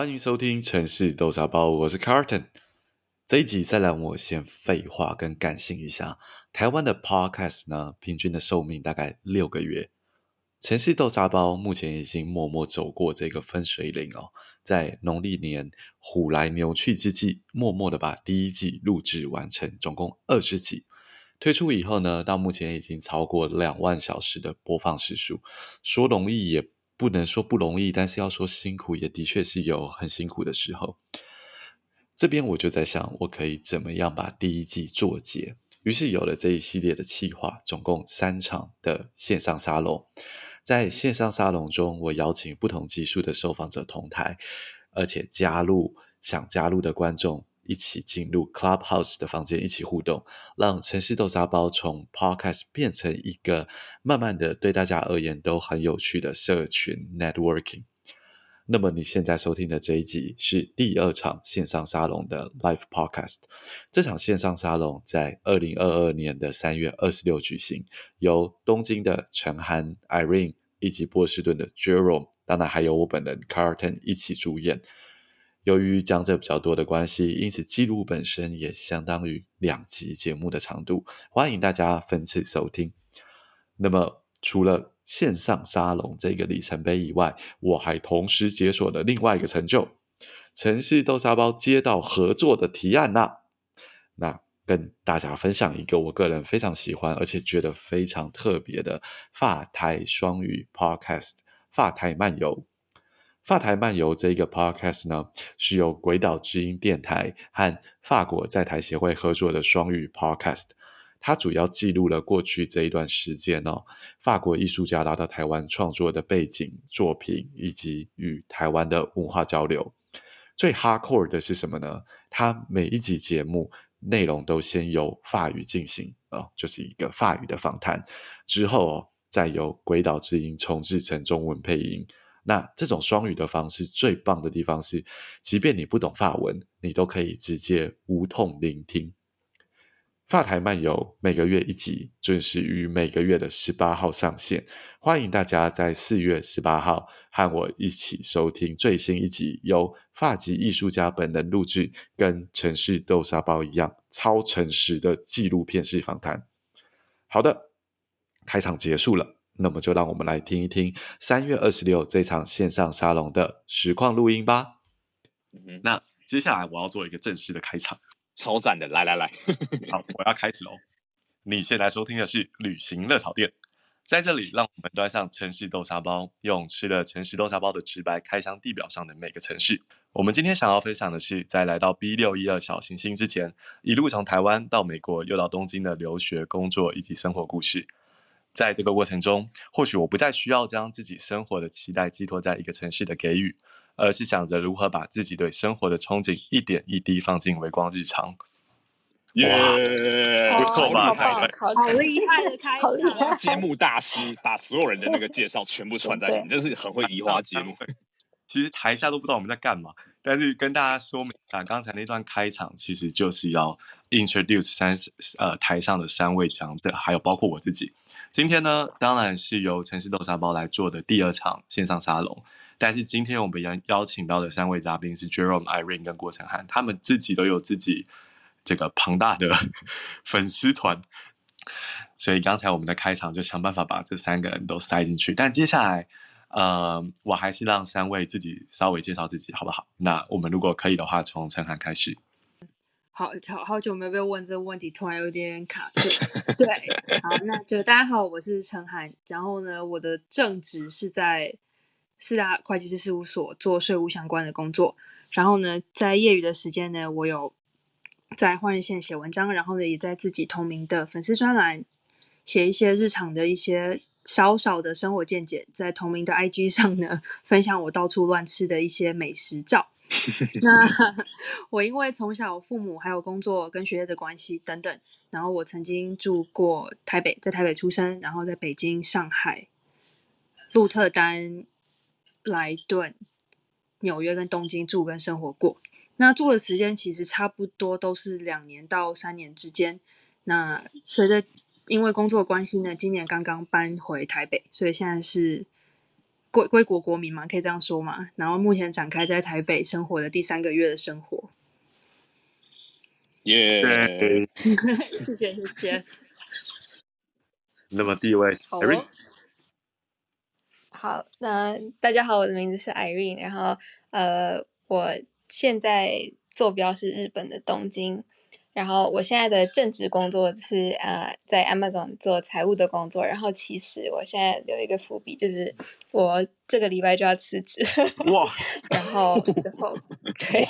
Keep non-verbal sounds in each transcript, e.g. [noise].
欢迎收听城市豆沙包，我是 Carton。这一集再来我先废话跟感性一下。台湾的 Podcast 呢，平均的寿命大概六个月。城市豆沙包目前已经默默走过这个分水岭哦，在农历年虎来牛去之际，默默的把第一季录制完成，总共二十集。推出以后呢，到目前已经超过两万小时的播放时数。说容易也不能说不容易，但是要说辛苦，也的确是有很辛苦的时候。这边我就在想，我可以怎么样把第一季做结？于是有了这一系列的企划，总共三场的线上沙龙。在线上沙龙中，我邀请不同级数的受访者同台，而且加入想加入的观众。一起进入 Clubhouse 的房间，一起互动，让城市豆沙包从 Podcast 变成一个慢慢的对大家而言都很有趣的社群 Networking。那么你现在收听的这一集是第二场线上沙龙的 Live Podcast。这场线上沙龙在二零二二年的三月二十六举行，由东京的陈涵、Irene 以及波士顿的 Jerome，当然还有我本人 Carton 一起主演。由于讲者比较多的关系，因此记录本身也相当于两集节目的长度。欢迎大家分次收听。那么，除了线上沙龙这个里程碑以外，我还同时解锁了另外一个成就——城市豆沙包接到合作的提案啦、那跟大家分享一个我个人非常喜欢而且觉得非常特别的法台双语 Podcast—— 法台漫游。法台漫游这个 podcast 呢，是由鬼岛之音电台和法国在台协会合作的双语 podcast。它主要记录了过去这一段时间哦，法国艺术家来到台湾创作的背景作品，以及与台湾的文化交流。最 hardcore 的是什么呢？它每一集节目内容都先由法语进行哦，就是一个法语的访谈，之后哦，再由鬼岛之音重制成中文配音。那这种双语的方式最棒的地方是，即便你不懂法文，你都可以直接无痛聆听。法台漫游每个月一集，准时于每个月的十八号上线。欢迎大家在四月十八号和我一起收听最新一集，由发籍艺术家本人录制，跟城市豆沙包一样超诚实的纪录片式访谈。好的，开场结束了。那么就让我们来听一听三月二十六这场线上沙龙的实况录音吧。嗯，那接下来我要做一个正式的开场，超赞的，来来来，好，我要开始喽。你现在收听的是旅行热炒店，在这里让我们端上城市豆沙包，用吃了城市豆沙包的直白开箱地表上的每个城市。我们今天想要分享的是，在来到 B 六一二小行星之前，一路从台湾到美国又到东京的留学、工作以及生活故事。在这个过程中，或许我不再需要将自己生活的期待寄托在一个城市的给予，而是想着如何把自己对生活的憧憬一点一滴放进微光日常。耶、yeah，不错吧？好厉害的开场！节目大师把所有人的那个介绍全部串在一起，真是很会移花接木。[laughs] 其实台下都不知道我们在干嘛，但是跟大家说明啊，刚才那段开场其实就是要 introduce 三呃台上的三位讲者，还有包括我自己。今天呢，当然是由城市豆沙包来做的第二场线上沙龙。但是今天我们邀邀请到的三位嘉宾是 Jerome、Irene 跟郭成汉，他们自己都有自己这个庞大的 [laughs] 粉丝团，所以刚才我们的开场就想办法把这三个人都塞进去。但接下来，呃，我还是让三位自己稍微介绍自己，好不好？那我们如果可以的话，从成涵开始。好好好久没有被问这个问题，突然有点卡住。对，好，那就大家好，我是陈涵。然后呢，我的正职是在四大会计师事务所做税务相关的工作。然后呢，在业余的时间呢，我有在换日线写文章，然后呢，也在自己同名的粉丝专栏写一些日常的一些小小的生活见解，在同名的 IG 上呢，分享我到处乱吃的一些美食照。[laughs] 那我因为从小父母还有工作跟学业的关系等等，然后我曾经住过台北，在台北出生，然后在北京、上海、鹿特丹、莱顿、纽约跟东京住跟生活过。那住的时间其实差不多都是两年到三年之间。那随着因为工作关系呢，今年刚刚搬回台北，所以现在是归归国国民嘛，可以这样说嘛。然后目前展开在台北生活的第三个月的生活。耶、yeah. [laughs] 谢谢谢谢。那么第一位好、哦，好，那大家好，我的名字是 Irene，然后呃，我现在坐标是日本的东京。然后我现在的正职工作是呃在 Amazon 做财务的工作，然后其实我现在有一个伏笔，就是我这个礼拜就要辞职。哇！[laughs] 然后之后对，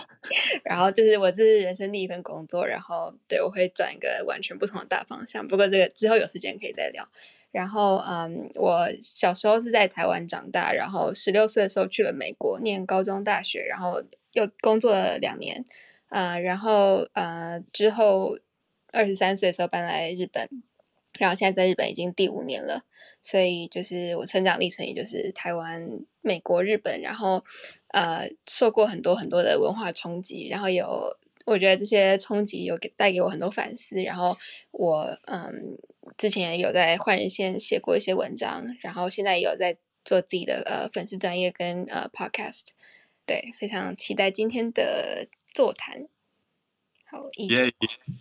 然后就是我这是人生第一份工作，然后对我会转一个完全不同的大方向。不过这个之后有时间可以再聊。然后嗯，我小时候是在台湾长大，然后十六岁的时候去了美国念高中大学，然后又工作了两年。呃，然后呃，之后二十三岁的时候搬来日本，然后现在在日本已经第五年了，所以就是我成长历程也就是台湾、美国、日本，然后呃，受过很多很多的文化冲击，然后有我觉得这些冲击有给带给我很多反思，然后我嗯，之前有在换人线写过一些文章，然后现在也有在做自己的呃粉丝专业跟呃 podcast，对，非常期待今天的。座谈，好，耶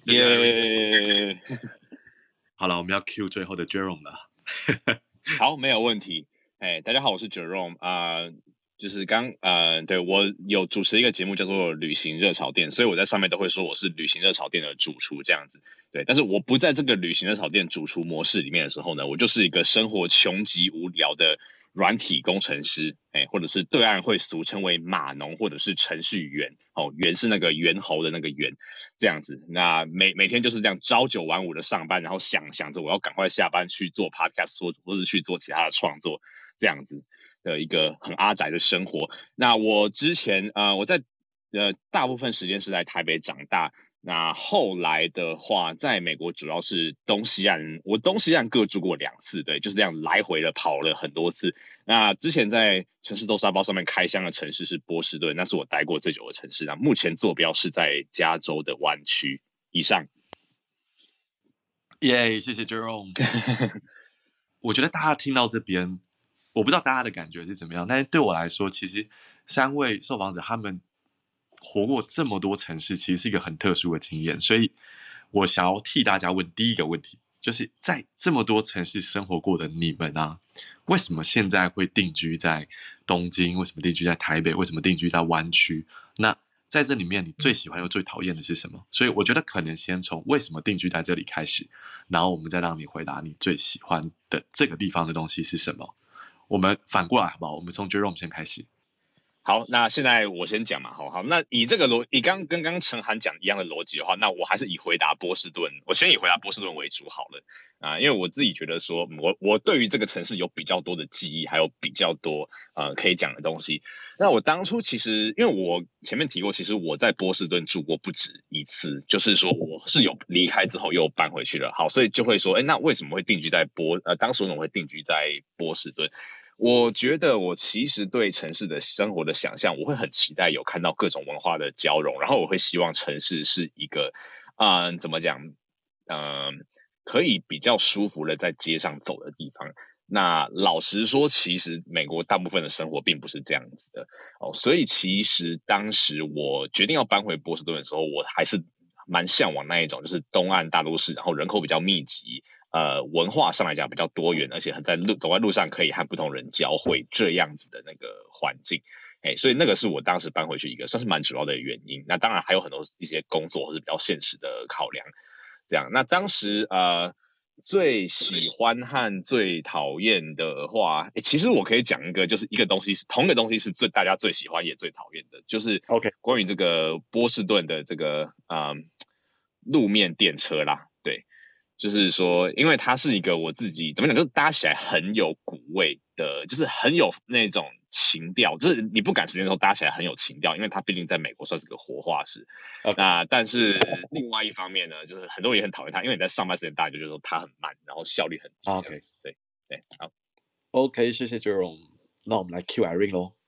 耶，[laughs] 好了，我们要 cue 最后的 Jerome 了。[laughs] 好，没有问题。哎，大家好，我是 Jerome 啊、呃，就是刚呃，对我有主持一个节目叫做《旅行热炒店》，所以我在上面都会说我是旅行热炒店的主厨这样子。对，但是我不在这个旅行热炒店主厨模式里面的时候呢，我就是一个生活穷极无聊的。软体工程师，哎，或者是对岸会俗称为码农，或者是程序员，哦，猿是那个猿猴的那个猿，这样子。那每每天就是这样朝九晚五的上班，然后想想着我要赶快下班去做 podcast，或或是去做其他的创作，这样子的一个很阿宅的生活。那我之前呃，我在呃大部分时间是在台北长大。那后来的话，在美国主要是东西岸，我东西岸各住过两次，对，就是这样来回的跑了很多次。那之前在城市豆沙包上面开箱的城市是波士顿，那是我待过最久的城市。那目前坐标是在加州的湾区以上。耶，谢谢 Jerome。[laughs] 我觉得大家听到这边，我不知道大家的感觉是怎么样，但是对我来说，其实三位受访者他们。活过这么多城市，其实是一个很特殊的经验，所以我想要替大家问第一个问题，就是在这么多城市生活过的你们啊，为什么现在会定居在东京？为什么定居在台北？为什么定居在湾区？那在这里面，你最喜欢又最讨厌的是什么？所以我觉得可能先从为什么定居在这里开始，然后我们再让你回答你最喜欢的这个地方的东西是什么。我们反过来好不好？我们从 Jerome 先开始。好，那现在我先讲嘛，好好，那以这个逻，以刚跟刚刚承涵讲一样的逻辑的话，那我还是以回答波士顿，我先以回答波士顿为主好了啊，因为我自己觉得说，我我对于这个城市有比较多的记忆，还有比较多呃可以讲的东西。那我当初其实，因为我前面提过，其实我在波士顿住过不止一次，就是说我是有离开之后又搬回去了，好，所以就会说，哎，那为什么会定居在波？呃，当时我怎么会定居在波士顿？我觉得我其实对城市的生活的想象，我会很期待有看到各种文化的交融，然后我会希望城市是一个，嗯，怎么讲，嗯，可以比较舒服的在街上走的地方。那老实说，其实美国大部分的生活并不是这样子的哦，所以其实当时我决定要搬回波士顿的时候，我还是蛮向往那一种，就是东岸大都市，然后人口比较密集。呃，文化上来讲比较多元，而且很在路走在路上可以和不同人交汇这样子的那个环境，哎，所以那个是我当时搬回去一个算是蛮主要的原因。那当然还有很多一些工作或是比较现实的考量，这样。那当时呃最喜欢和最讨厌的话，哎，其实我可以讲一个，就是一个东西是同一个东西是最大家最喜欢也最讨厌的，就是 OK 关于这个波士顿的这个呃路面电车啦。就是说，因为它是一个我自己怎么讲，就是搭起来很有古味的，就是很有那种情调，就是你不赶时间的时候搭起来很有情调，因为它毕竟在美国算是个活化石。Okay. 那但是另外一方面呢，就是很多人也很讨厌它，因为你在上班时间大家，就觉得说它很慢，然后效率很低。OK，对对，好，OK，谢谢 Jerome，那我们来 Q Irene 喽。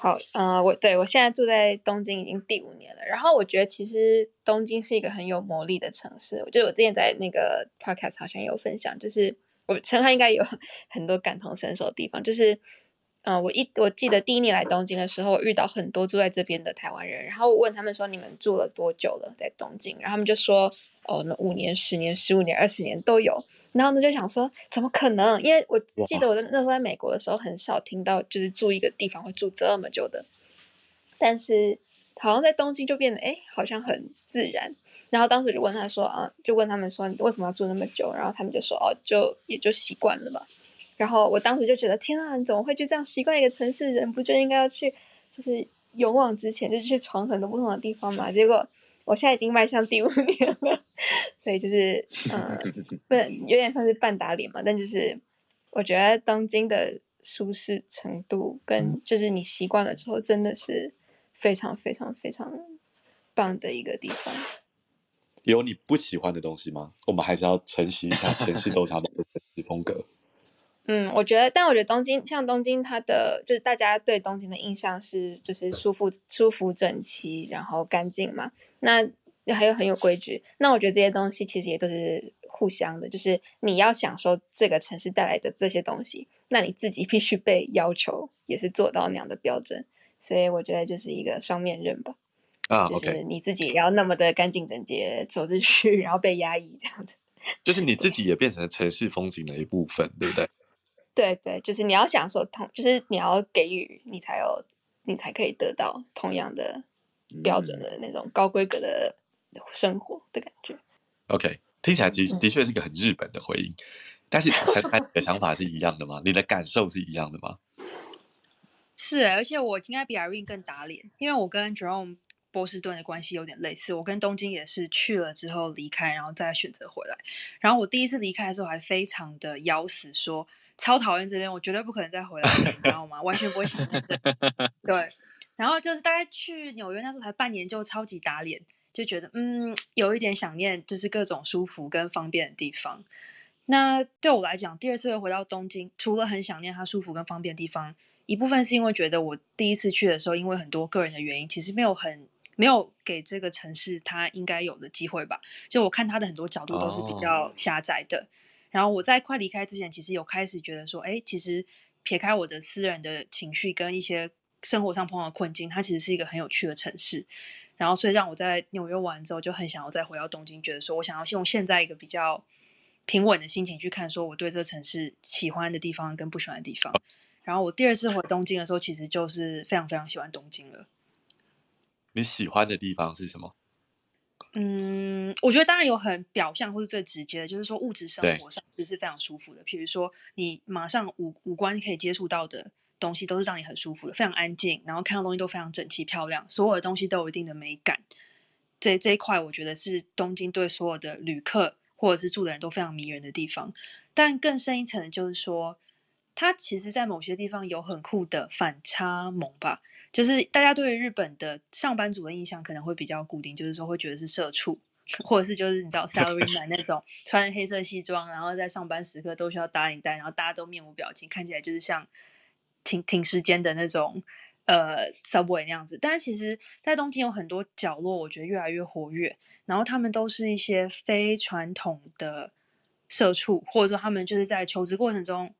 好，呃，我对我现在住在东京已经第五年了。然后我觉得其实东京是一个很有魔力的城市。我觉得我之前在那个 podcast 好像有分享，就是我承涵应该有 [laughs] 很多感同身受的地方。就是，嗯，我一我记得第一年来东京的时候，我遇到很多住在这边的台湾人，然后我问他们说，你们住了多久了在东京？然后他们就说，哦，那五年、十年、十五年、二十年都有。然后呢，就想说，怎么可能？因为我记得我在那时候在美国的时候，很少听到就是住一个地方会住这么久的。但是好像在东京就变得，哎，好像很自然。然后当时就问他说，啊，就问他们说，你为什么要住那么久？然后他们就说，哦，就也就习惯了吧。然后我当时就觉得，天啊，你怎么会就这样习惯一个城市？人不就应该要去，就是勇往直前，就去闯很多不同的地方嘛？结果我现在已经迈向第五年了，所以就是，嗯，[laughs] 不有点算是半打脸嘛。但就是我觉得东京的舒适程度跟就是你习惯了之后，真的是非常非常非常棒的一个地方。有你不喜欢的东西吗？我们还是要承袭一下前世豆茶包的 [laughs] 城市风格。嗯，我觉得，但我觉得东京像东京，它的就是大家对东京的印象是就是舒服、舒服、整齐，然后干净嘛。那还有很有规矩。那我觉得这些东西其实也都是互相的，就是你要享受这个城市带来的这些东西，那你自己必须被要求也是做到那样的标准。所以我觉得就是一个双面刃吧。啊，就是你自己也要那么的干净整洁走进去，然后被压抑这样子。就是你自己也变成城市风景的一部分，对不对？对对，就是你要享受同，就是你要给予，你才有，你才可以得到同样的标准的那种高规格的生活的感觉。OK，听起来其实的确是一个很日本的回应，嗯、但是陈陈你的想法是一样的吗？你的感受是一样的吗？[laughs] 是，而且我应该比 Irene 更打脸，因为我跟 Jerome 波士顿的关系有点类似，我跟东京也是去了之后离开，然后再选择回来。然后我第一次离开的时候还非常的咬死说。超讨厌这边，我绝对不可能再回来，你知道吗？完全不会喜欢这。[laughs] 对，然后就是大概去纽约那时候才半年，就超级打脸，就觉得嗯，有一点想念，就是各种舒服跟方便的地方。那对我来讲，第二次又回到东京，除了很想念它舒服跟方便的地方，一部分是因为觉得我第一次去的时候，因为很多个人的原因，其实没有很没有给这个城市它应该有的机会吧。就我看它的很多角度都是比较狭窄的。Oh. 然后我在快离开之前，其实有开始觉得说，哎，其实撇开我的私人的情绪跟一些生活上碰到的困境，它其实是一个很有趣的城市。然后，所以让我在纽约完之后，就很想要再回到东京，觉得说我想要用现在一个比较平稳的心情去看，说我对这个城市喜欢的地方跟不喜欢的地方。然后我第二次回东京的时候，其实就是非常非常喜欢东京了。你喜欢的地方是什么？嗯，我觉得当然有很表象或是最直接的，就是说物质生活上就是非常舒服的。譬如说，你马上五五官可以接触到的东西，都是让你很舒服的，非常安静，然后看到东西都非常整齐漂亮，所有的东西都有一定的美感。这这一块，我觉得是东京对所有的旅客或者是住的人都非常迷人的地方。但更深一层的就是说，它其实在某些地方有很酷的反差萌吧。就是大家对于日本的上班族的印象可能会比较固定，就是说会觉得是社畜，或者是就是你知道 [laughs] salaryman 那种穿黑色西装，然后在上班时刻都需要打领带，然后大家都面无表情，看起来就是像停停时间的那种呃 subway 那样子。但是其实，在东京有很多角落，我觉得越来越活跃，然后他们都是一些非传统的社畜，或者说他们就是在求职过程中。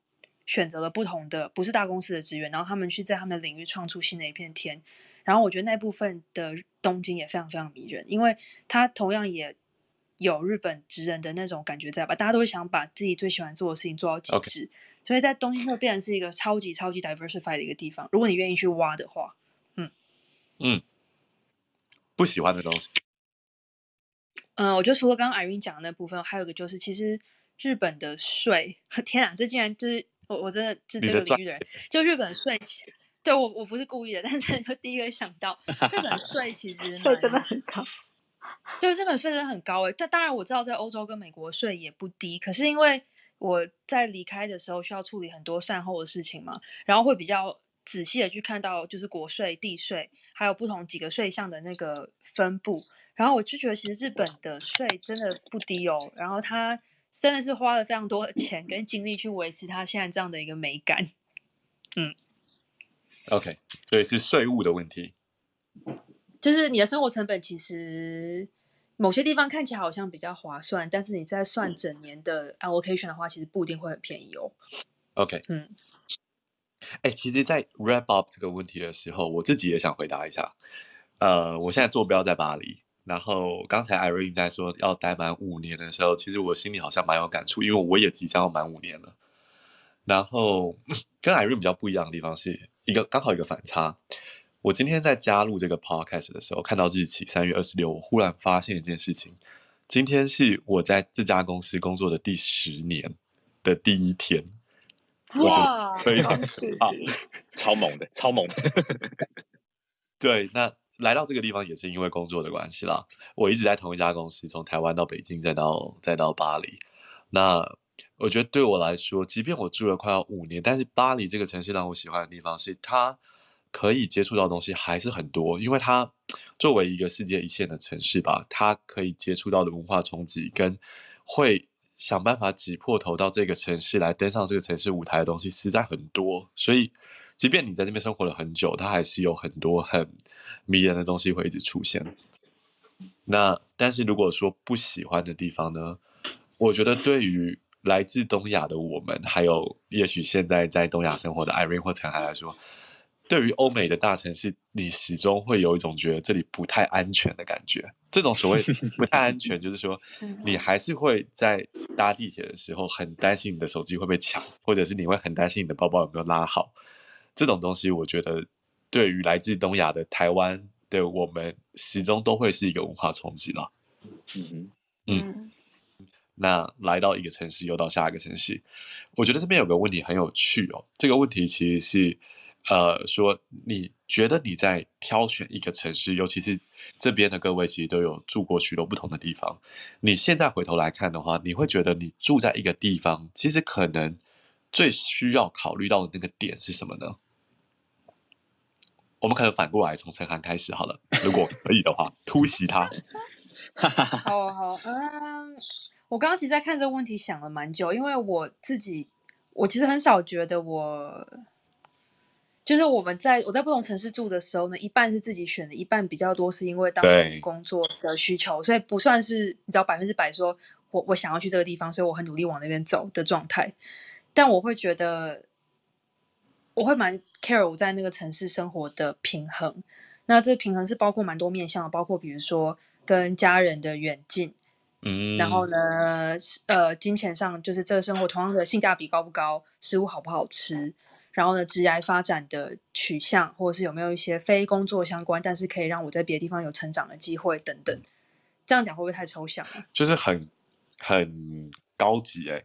选择了不同的，不是大公司的职员，然后他们去在他们的领域创出新的一片天。然后我觉得那部分的东京也非常非常迷人，因为它同样也有日本职人的那种感觉在吧？大家都会想把自己最喜欢做的事情做到极致，Okay. 所以在东京会变成是一个超级超级 diversified 的一个地方。如果你愿意去挖的话，嗯嗯，不喜欢的东西，嗯，我觉得除了刚刚 Irene 讲的那部分，还有一个就是其实日本的税，[laughs] 天啊，这竟然就是。我我真的是这个领域的人，就日本税，[laughs] 对我我不是故意的，但是就第一个想到日本税其实 [laughs] 税真的很高，对，日本税真的很高诶。但当然我知道在欧洲跟美国税也不低，可是因为我在离开的时候需要处理很多善后的事情嘛，然后会比较仔细的去看到就是国税、地税，还有不同几个税项的那个分布，然后我就觉得其实日本的税真的不低哦，然后它。真的是花了非常多的钱跟精力去维持它现在这样的一个美感，嗯，OK，所以是税务的问题，就是你的生活成本其实某些地方看起来好像比较划算，但是你在算整年的 allocation 的话，其实不一定会很便宜哦。OK，嗯，哎，其实，在 wrap up 这个问题的时候，我自己也想回答一下。呃，我现在坐标在巴黎，然后刚才 Irene 在说要待满五年的时候，其实我心里好像蛮有感触，因为我也即将要满五年了。然后 [clears throat] 跟 Irene 比较不一样的地方是一个刚好一个反差。我今天在加入这个 podcast 的时候，看到日期三月二十六，我忽然发现一件事情：今天是我在这家公司工作的第十年的第一天。哇，[laughs] 非常啊，超猛的，超猛的。[laughs] 对，那来到这个地方也是因为工作的关系啦。我一直在同一家公司，从台湾到北京，再到再到巴黎。那我觉得对我来说，即便我住了快要五年，但是巴黎这个城市让我喜欢的地方是，它可以接触到东西还是很多。因为它作为一个世界一线的城市吧，它可以接触到的文化冲击跟会。想办法挤破头到这个城市来登上这个城市舞台的东西实在很多，所以即便你在这边生活了很久，它还是有很多很迷人的东西会一直出现。那但是如果说不喜欢的地方呢？我觉得对于来自东亚的我们，还有也许现在在东亚生活的 Irene 或陈海来说。对于欧美的大城市，你始终会有一种觉得这里不太安全的感觉。这种所谓 [laughs] 不太安全，就是说你还是会在搭地铁的时候很担心你的手机会被抢，或者是你会很担心你的包包有没有拉好。这种东西，我觉得对于来自东亚的台湾的我们，始终都会是一个文化冲击了。嗯嗯。那来到一个城市，又到下一个城市，我觉得这边有个问题很有趣哦。这个问题其实是。呃，说你觉得你在挑选一个城市，尤其是这边的各位，其实都有住过许多不同的地方。你现在回头来看的话，你会觉得你住在一个地方，其实可能最需要考虑到的那个点是什么呢？我们可能反过来从陈涵开始好了，如果 [laughs] 可以的话，突袭他。[laughs] 好好，嗯，我刚刚其实在看这个问题想了蛮久，因为我自己，我其实很少觉得我。就是我们在我在不同城市住的时候呢，一半是自己选的，一半比较多是因为当时工作的需求，所以不算是你知道百分之百说我我想要去这个地方，所以我很努力往那边走的状态。但我会觉得我会蛮 care 我在那个城市生活的平衡。那这平衡是包括蛮多面向的，包括比如说跟家人的远近，嗯，然后呢，呃，金钱上就是这个生活同样的性价比高不高，食物好不好吃。然后呢，职业发展的取向，或者是有没有一些非工作相关，但是可以让我在别的地方有成长的机会等等，这样讲会不会太抽象啊？就是很很高级哎。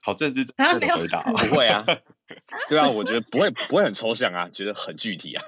好政治正确的回答，[laughs] 不会啊，[laughs] 对啊，我觉得不会不会很抽象啊，觉得很具体啊。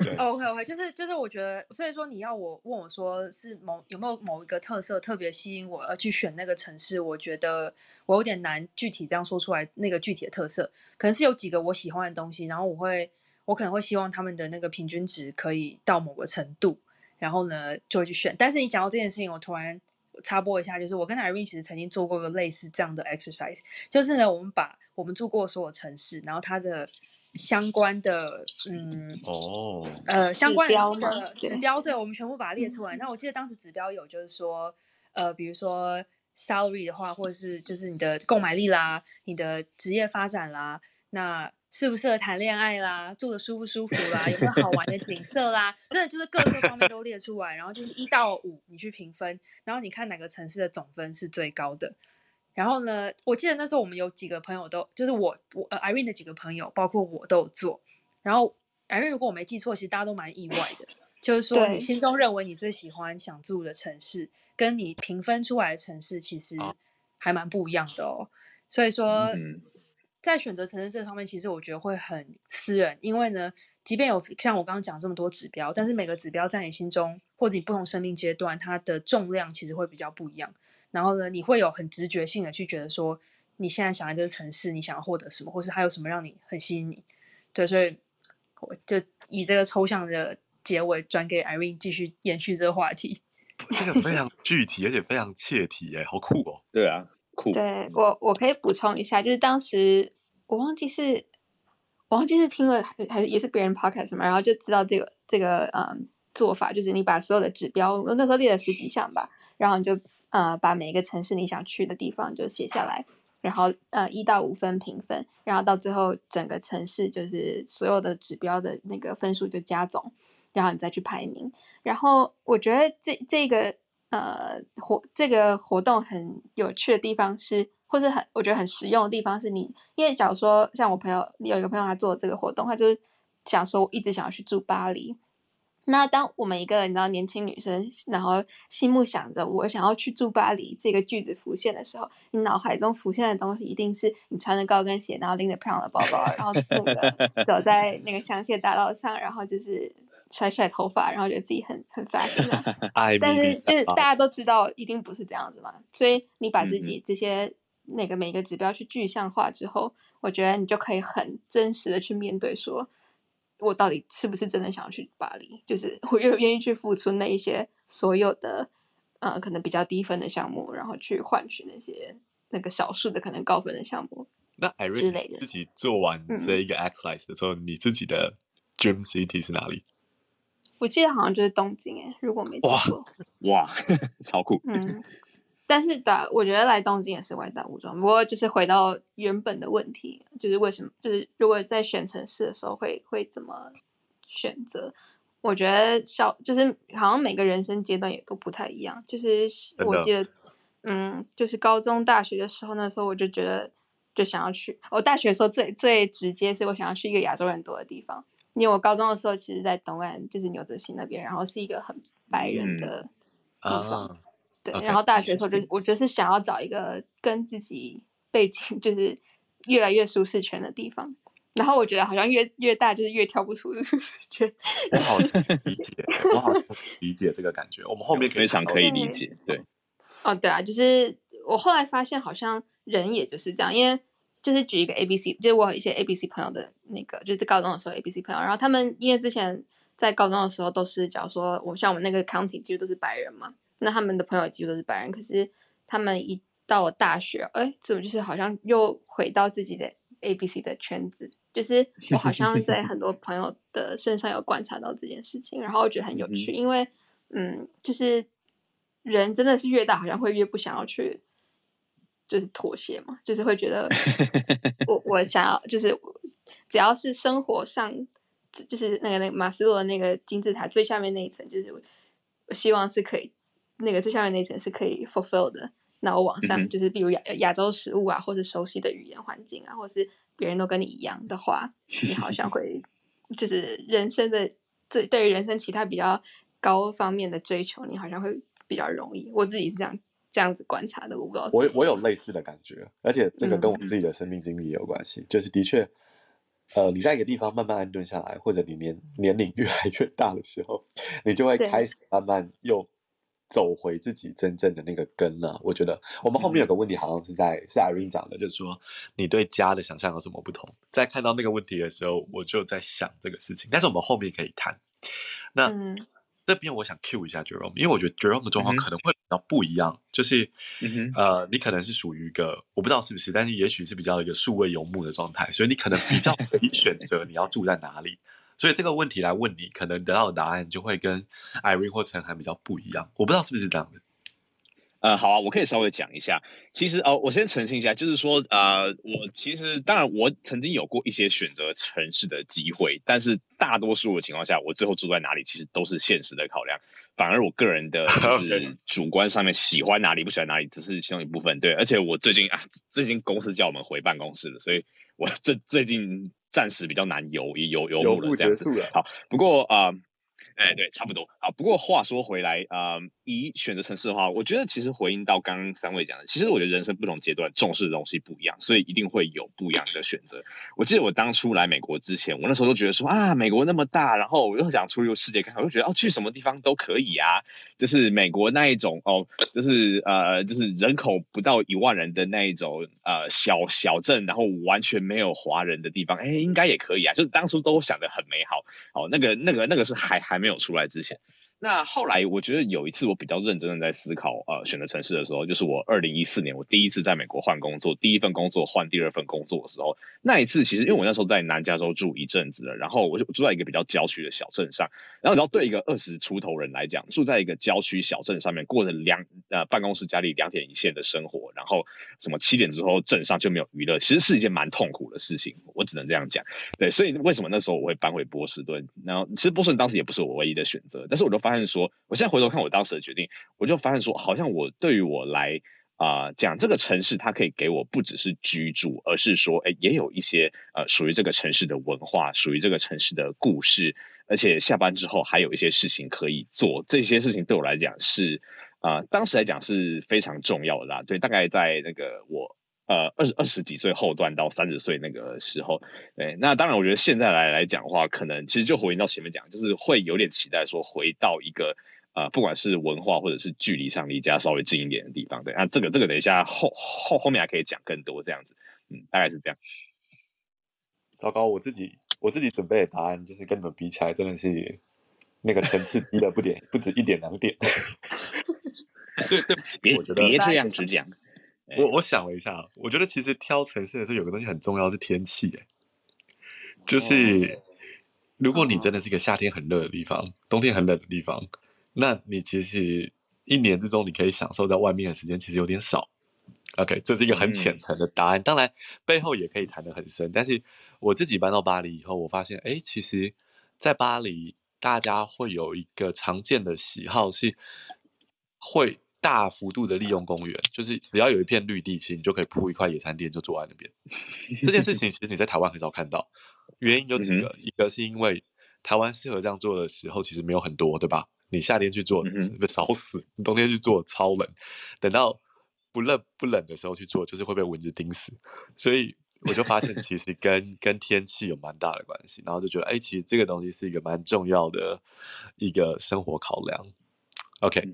对 OK OK，就是就是我觉得，所以说你要我问我说是某有没有某一个特色特别吸引我而去选那个城市，我觉得我有点难具体这样说出来那个具体的特色，可能是有几个我喜欢的东西，然后我会我可能会希望他们的那个平均值可以到某个程度，然后呢就会去选。但是你讲到这件事情，我突然。插播一下，就是我跟 Irene 其实曾经做过个类似这样的 exercise，就是呢，我们把我们住过所有城市，然后它的相关的，嗯，哦，呃，相关的指标，对，我们全部把它列出来。那我记得当时指标有，就是说，呃，比如说 salary 的话，或者是就是你的购买力啦，你的职业发展啦，那。适不适合谈恋爱啦，住的舒不舒服啦，有没有好玩的景色 [laughs] 啦，真的就是各个方面都列出来，然后就是一到五你去评分，然后你看哪个城市的总分是最高的。然后呢，我记得那时候我们有几个朋友都，就是我我呃 Irene 的几个朋友，包括我都有做。然后 Irene 如果我没记错，其实大家都蛮意外的，就是说你心中认为你最喜欢想住的城市，跟你评分出来的城市其实还蛮不一样的哦。所以说。嗯在选择城市这方面，其实我觉得会很私人，因为呢，即便有像我刚刚讲这么多指标，但是每个指标在你心中或者你不同生命阶段，它的重量其实会比较不一样。然后呢，你会有很直觉性的去觉得说，你现在想来这个城市，你想要获得什么，或是还有什么让你很吸引你。对，所以我就以这个抽象的结尾转给 Irene 继续延续这个话题。这个非常具体，而且非常切题，哎，好酷哦。对啊。对我，我可以补充一下，就是当时我忘记是，我忘记是听了还还也是别人 podcast 嘛，然后就知道这个这个嗯做法，就是你把所有的指标，那时候列了十几项吧，然后你就呃把每一个城市你想去的地方就写下来，然后呃一到五分评分，然后到最后整个城市就是所有的指标的那个分数就加总，然后你再去排名。然后我觉得这这个呃活这个活动很有趣的地方是，或是很我觉得很实用的地方是你，因为假如说像我朋友有一个朋友他做这个活动，他就是想说我一直想要去住巴黎。那当我们一个你知道年轻女生，然后心目想着我想要去住巴黎这个句子浮现的时候，你脑海中浮现的东西一定是你穿着高跟鞋，然后拎着漂亮的包包，然后那个走在那个香榭大道上，然后就是甩甩头发，然后觉得自己很很 fashion。[laughs] 但是就是大家都知道一定不是这样子嘛，所以你把自己这些那个每个指标去具象化之后，我觉得你就可以很真实的去面对说。我到底是不是真的想要去巴黎？就是我愿愿意去付出那一些所有的，呃，可能比较低分的项目，然后去换取那些那个少数的可能高分的项目。那艾瑞自己做完这一个 exercise 的时候，嗯、你自己的 dream city 是哪里？我记得好像就是东京诶，如果没记错。哇，哇，[laughs] 超酷。嗯。但是的，我觉得来东京也是歪打误撞。不过就是回到原本的问题，就是为什么？就是如果在选城市的时候会会怎么选择？我觉得小就是好像每个人生阶段也都不太一样。就是我记得，嗯，就是高中、大学的时候，那时候我就觉得就想要去。我大学的时候最最直接是我想要去一个亚洲人多的地方，因为我高中的时候其实在东岸，就是牛泽西那边，然后是一个很白人的地方。对，okay, 然后大学的时候就我就是想要找一个跟自己背景 [laughs] 就是越来越舒适圈的地方，然后我觉得好像越越大就是越跳不出 [laughs] 舒适圈。我好理解，我好理解这个感觉。我们后面可以非常可以理解，对。哦，对啊，就是我后来发现好像人也就是这样，因为就是举一个 A B C，就是我有一些 A B C 朋友的那个，就是高中的时候 A B C 朋友，然后他们因为之前在高中的时候都是，假如说我像我们那个 county 其实都是白人嘛。那他们的朋友几乎都是白人，可是他们一到了大学，哎，怎么就是好像又回到自己的 A B C 的圈子？就是我好像在很多朋友的身上有观察到这件事情，然后我觉得很有趣，因为嗯，就是人真的是越大，好像会越不想要去，就是妥协嘛，就是会觉得 [laughs] 我我想要，就是只要是生活上，就是那个那个马斯洛的那个金字塔最下面那一层，就是我希望是可以。那个最下面那一层是可以 fulfill 的，那我往上就是比如亚亚洲食物啊，或是熟悉的语言环境啊，或是别人都跟你一样的话，[laughs] 你好像会就是人生的最对于人生其他比较高方面的追求，你好像会比较容易。我自己是这样这样子观察的，我不知道。我我有类似的感觉，而且这个跟我自己的生命经历也有关系。嗯、就是的确，呃，你在一个地方慢慢安顿下来，或者你年年龄越来越大的时候，你就会开始慢慢又。走回自己真正的那个根了。我觉得我们后面有个问题，好像是在是 Irene 讲的，就是说你对家的想象有什么不同？在看到那个问题的时候，我就在想这个事情。但是我们后面可以谈。那、嗯、这边我想 cue 一下 Jerome，因为我觉得 Jerome 的状况可能会比较不一样，嗯、就是、嗯、呃，你可能是属于一个我不知道是不是，但是也许是比较一个数位游牧的状态，所以你可能比较可以选择你要住在哪里。所以这个问题来问你，可能得到的答案就会跟 Irene 或陈涵比较不一样。我不知道是不是这样子。呃，好啊，我可以稍微讲一下。其实哦，我先澄清一下，就是说，呃，我其实当然我曾经有过一些选择城市的机会，但是大多数的情况下，我最后住在哪里，其实都是现实的考量。反而我个人的 [laughs] 就是主观上面喜欢哪里，不喜欢哪里，只是其中一部分。对，而且我最近啊，最近公司叫我们回办公室了，所以我这最近。暂时比较难游，游游牧了这样子。好，不过啊。呃哎，对，差不多。好，不过话说回来，呃，以选择城市的话，我觉得其实回应到刚刚三位讲的，其实我觉得人生不同阶段重视的东西不一样，所以一定会有不一样的选择。我记得我当初来美国之前，我那时候都觉得说啊，美国那么大，然后我又想出去世界看看，我就觉得哦，去什么地方都可以啊，就是美国那一种哦，就是呃，就是人口不到一万人的那一种呃小小镇，然后完全没有华人的地方，哎，应该也可以啊，就是当初都想得很美好。哦，那个那个那个是还还没有出来之前，那后来我觉得有一次我比较认真的在思考呃选择城市的时候，就是我二零一四年我第一次在美国换工作，第一份工作换第二份工作的时候，那一次其实因为我那时候在南加州住一阵子了，然后我就住在一个比较郊区的小镇上，然后然后对一个二十出头人来讲，住在一个郊区小镇上面，过着两呃办公室家里两点一线的生活，然后什么七点之后镇上就没有娱乐，其实是一件蛮痛苦的事情，我只能这样讲。对，所以为什么那时候我会搬回波士顿？然后其实波士顿当时也不是我唯一的选择，但是我就发说，我现在回头看我当时的决定，我就发现说，好像我对于我来啊、讲这个城市，它可以给我不只是居住，而是说，哎，也有一些呃属于这个城市的文化，属于这个城市的故事，而且下班之后还有一些事情可以做，这些事情对我来讲是啊、当时来讲是非常重要的啦。对，大概在那个我。呃，二十二十几岁后段到三十岁那个时候，对，那当然，我觉得现在来来讲的话，可能其实就回应到前面讲，就是会有点期待说回到一个呃，不管是文化或者是距离上离家稍微近一点的地方，对，那这个这个等一下后后后面还可以讲更多这样子，嗯，大概是这样。糟糕，我自己我自己准备的答案就是跟你们比起来，真的是那个层次低了不点，不止一点两点。对 [laughs] 对，别我觉得别这样子讲。我我想了一下，我觉得其实挑城市的时候有个东西很重要，是天气。哎，就是如果你真的是一个夏天很热的地方，冬天很冷的地方，那你其实一年之中你可以享受在外面的时间其实有点少。OK，这是一个很浅层的答案，当然背后也可以谈得很深。但是我自己搬到巴黎以后，我发现，哎，其实，在巴黎大家会有一个常见的喜好是会。大幅度的利用公园，就是只要有一片绿地，其实你就可以铺一块野餐垫就坐在那边。这件事情其实你在台湾很少看到，原因有几个，一个是因为台湾适合这样做的时候其实没有很多，对吧？你夏天去做被烧死，你冬天去做超冷，等到不热不冷的时候去做，就是会被蚊子叮死。所以我就发现其实跟跟天气有蛮大的关系，然后就觉得哎，其实这个东西是一个蛮重要的一个生活考量。OK。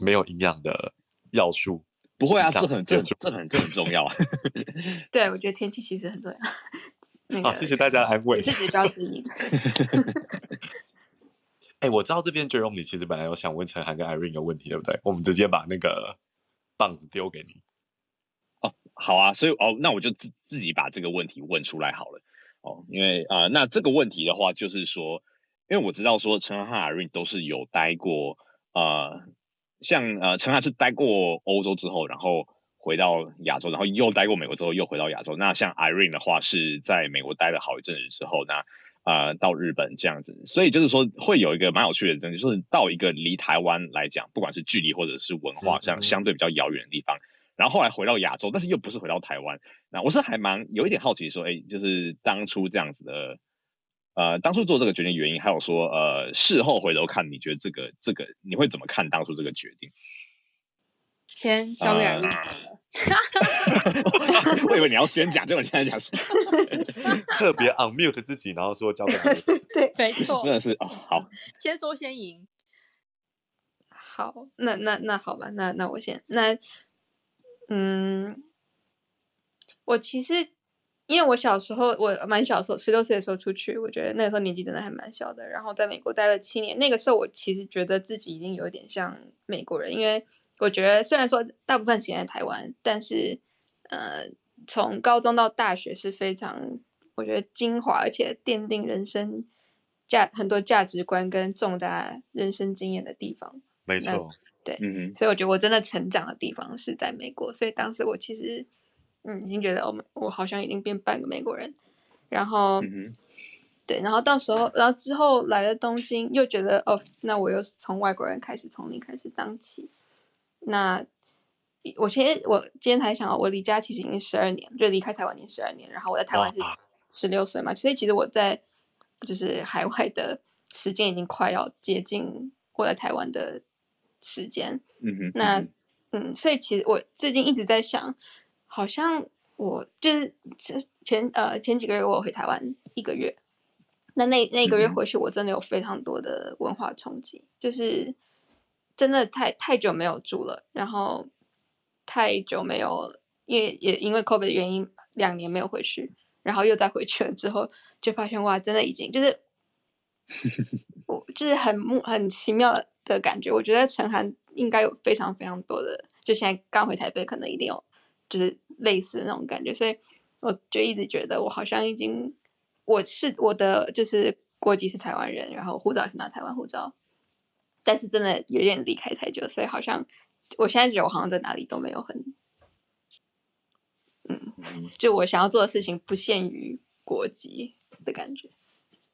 没有营养的要素，不会啊，这很这这很这很重要啊。[laughs] 对，我觉得天气其实很重要。那个、好，谢谢大家的安慰。是指标之一。[laughs] 哎、欸，我知道这边 Jerome 你其实本来有想问陈涵跟 Irene 一个问题，对不对？我们直接把那个棒子丢给你。哦，好啊，所以哦，那我就自自己把这个问题问出来好了。哦，因为啊、呃，那这个问题的话，就是说，因为我知道说陈涵和 Irene 都是有待过啊。呃像呃，陈汉是待过欧洲之后，然后回到亚洲，然后又待过美国之后，又回到亚洲。那像 Irene 的话，是在美国待了好一阵子之后，那呃到日本这样子。所以就是说，会有一个蛮有趣的东西，就是到一个离台湾来讲，不管是距离或者是文化上相对比较遥远的地方，然后后来回到亚洲，但是又不是回到台湾。那我是还蛮有一点好奇说，哎，就是当初这样子的。呃，当初做这个决定原因，还有说，呃，事后回头看，你觉得这个这个你会怎么看当初这个决定？先交给 Irene [laughs] 我以为你要先讲，结果你现在讲说 [laughs] [laughs] 特别 unmute 自己，然后说交给 Irene 对，没错，真的是哦，好，先说先赢。好，那那那好吧，那那我先，那嗯，我其实。因为我小时候，我蛮小的时候，十六岁的时候出去，我觉得那个时候年纪真的还蛮小的。然后在美国待了七年，那个时候我其实觉得自己已经有点像美国人，因为我觉得虽然说大部分时间在台湾，但是呃，从高中到大学是非常我觉得精华，而且奠定人生价很多价值观跟重大人生经验的地方。没错，对，嗯，所以我觉得我真的成长的地方是在美国，所以当时我其实。嗯，已经觉得我们我好像已经变半个美国人，然后，嗯、对，然后到时候，然后之后来了东京，又觉得哦，那我又从外国人开始，从零开始当起。那我其实我今天才想，我离家其实已经十二年，就离开台湾已经十二年，然后我在台湾是十六岁嘛，所以其实我在就是海外的时间已经快要接近我在台湾的时间。嗯哼，那嗯，所以其实我最近一直在想。好像我就是前前呃前几个月我回台湾一个月，那那那个月回去我真的有非常多的文化冲击，就是真的太太久没有住了，然后太久没有，因为也因为 COVID 的原因两年没有回去，然后又再回去了之后，就发现哇，真的已经就是 [laughs] 我就是很木很奇妙的感觉。我觉得陈涵应该有非常非常多的，就现在刚回台北，可能一定有就是类似的那种感觉，所以我就一直觉得我好像已经我是我的就是国籍是台湾人，然后护照是拿台湾护照，但是真的有点离开太久，所以好像我现在觉得我好像在哪里都没有很，嗯，[laughs] 就我想要做的事情不限于国籍的感觉。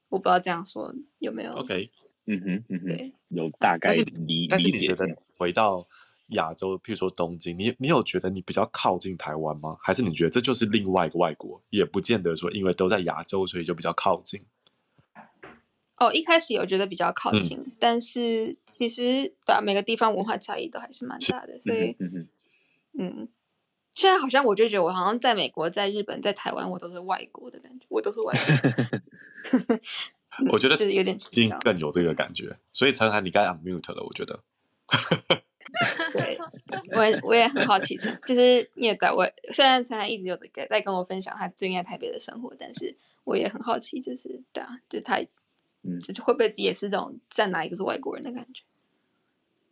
我不知道这样说有没有？OK，嗯哼，嗯哼，对，有大概理但是理解。你觉得回到亚洲，譬如说东京，你你有觉得你比较靠近台湾吗？还是你觉得这就是另外一个外国？也不见得说因为都在亚洲，所以就比较靠近。哦，一开始有觉得比较靠近，嗯、但是其实对、啊、每个地方文化差异都还是蛮大的，所以嗯哼嗯，现在好像我就觉得我好像在美国、在日本、在台湾，我都是外国的感觉，我都是外国人。[laughs] 我觉得是有点一定更有这个感觉，所以陈涵你该 unmute 了，我觉得。[laughs] 对，我也我也很好奇，就是你也在我虽然陈涵一直有在在跟我分享他最近在台北的生活，但是我也很好奇，就是对啊，就他嗯，就会不会也是这种在哪一个是外国人的感觉？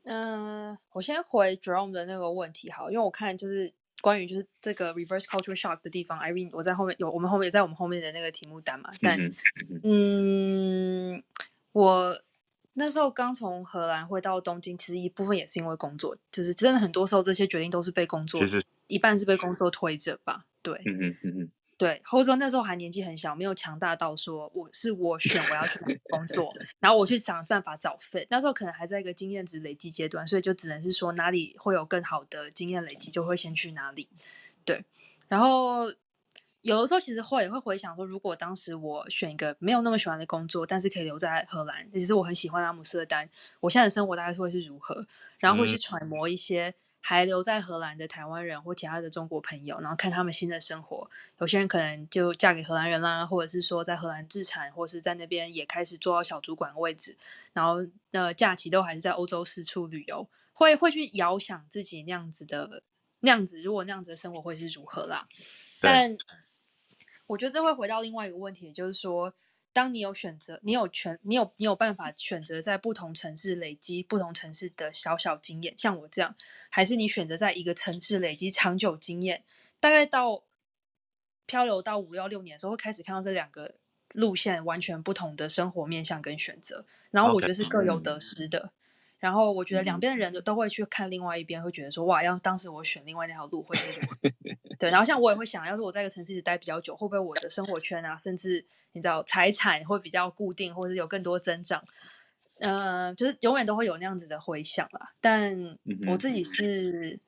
嗯、呃，我先回 Jerome 的那个问题好，因为我看就是。关于就是这个 reverse culture shock 的地方，Irene，我在后面有我们后面也在我们后面的那个题目单嘛。但嗯，嗯，我那时候刚从荷兰回到东京，其实一部分也是因为工作，就是真的很多时候这些决定都是被工作，其实一半是被工作推着吧。对，嗯嗯嗯嗯。对，或者说那时候还年纪很小，没有强大到说我是我选我要去工作，[laughs] 然后我去想办法找 fit。那时候可能还在一个经验值累积阶段，所以就只能是说哪里会有更好的经验累积，就会先去哪里。对，然后有的时候其实会会回想说，如果当时我选一个没有那么喜欢的工作，但是可以留在荷兰，其实我很喜欢阿姆斯特丹，我现在的生活大概是会是如何，然后会去揣摩一些。还留在荷兰的台湾人或其他的中国朋友，然后看他们新的生活。有些人可能就嫁给荷兰人啦，或者是说在荷兰自产，或是在那边也开始做到小主管的位置。然后呃，假期都还是在欧洲四处旅游，会会去遥想自己那样子的那样子，如果那样子的生活会是如何啦。但我觉得这会回到另外一个问题，就是说。当你有选择，你有权，你有你有办法选择在不同城市累积不同城市的小小经验，像我这样，还是你选择在一个城市累积长久经验？大概到漂流到五六六年的时候，会开始看到这两个路线完全不同的生活面向跟选择，然后我觉得是各有得失的。Okay. 然后我觉得两边的人都会去看另外一边，会觉得说哇，要当时我选另外那条路会是如何？对，然后像我也会想，要是我在一个城市里待比较久，会不会我的生活圈啊，甚至你知道财产会比较固定，或者有更多增长？嗯、呃，就是永远都会有那样子的回想啦。但我自己是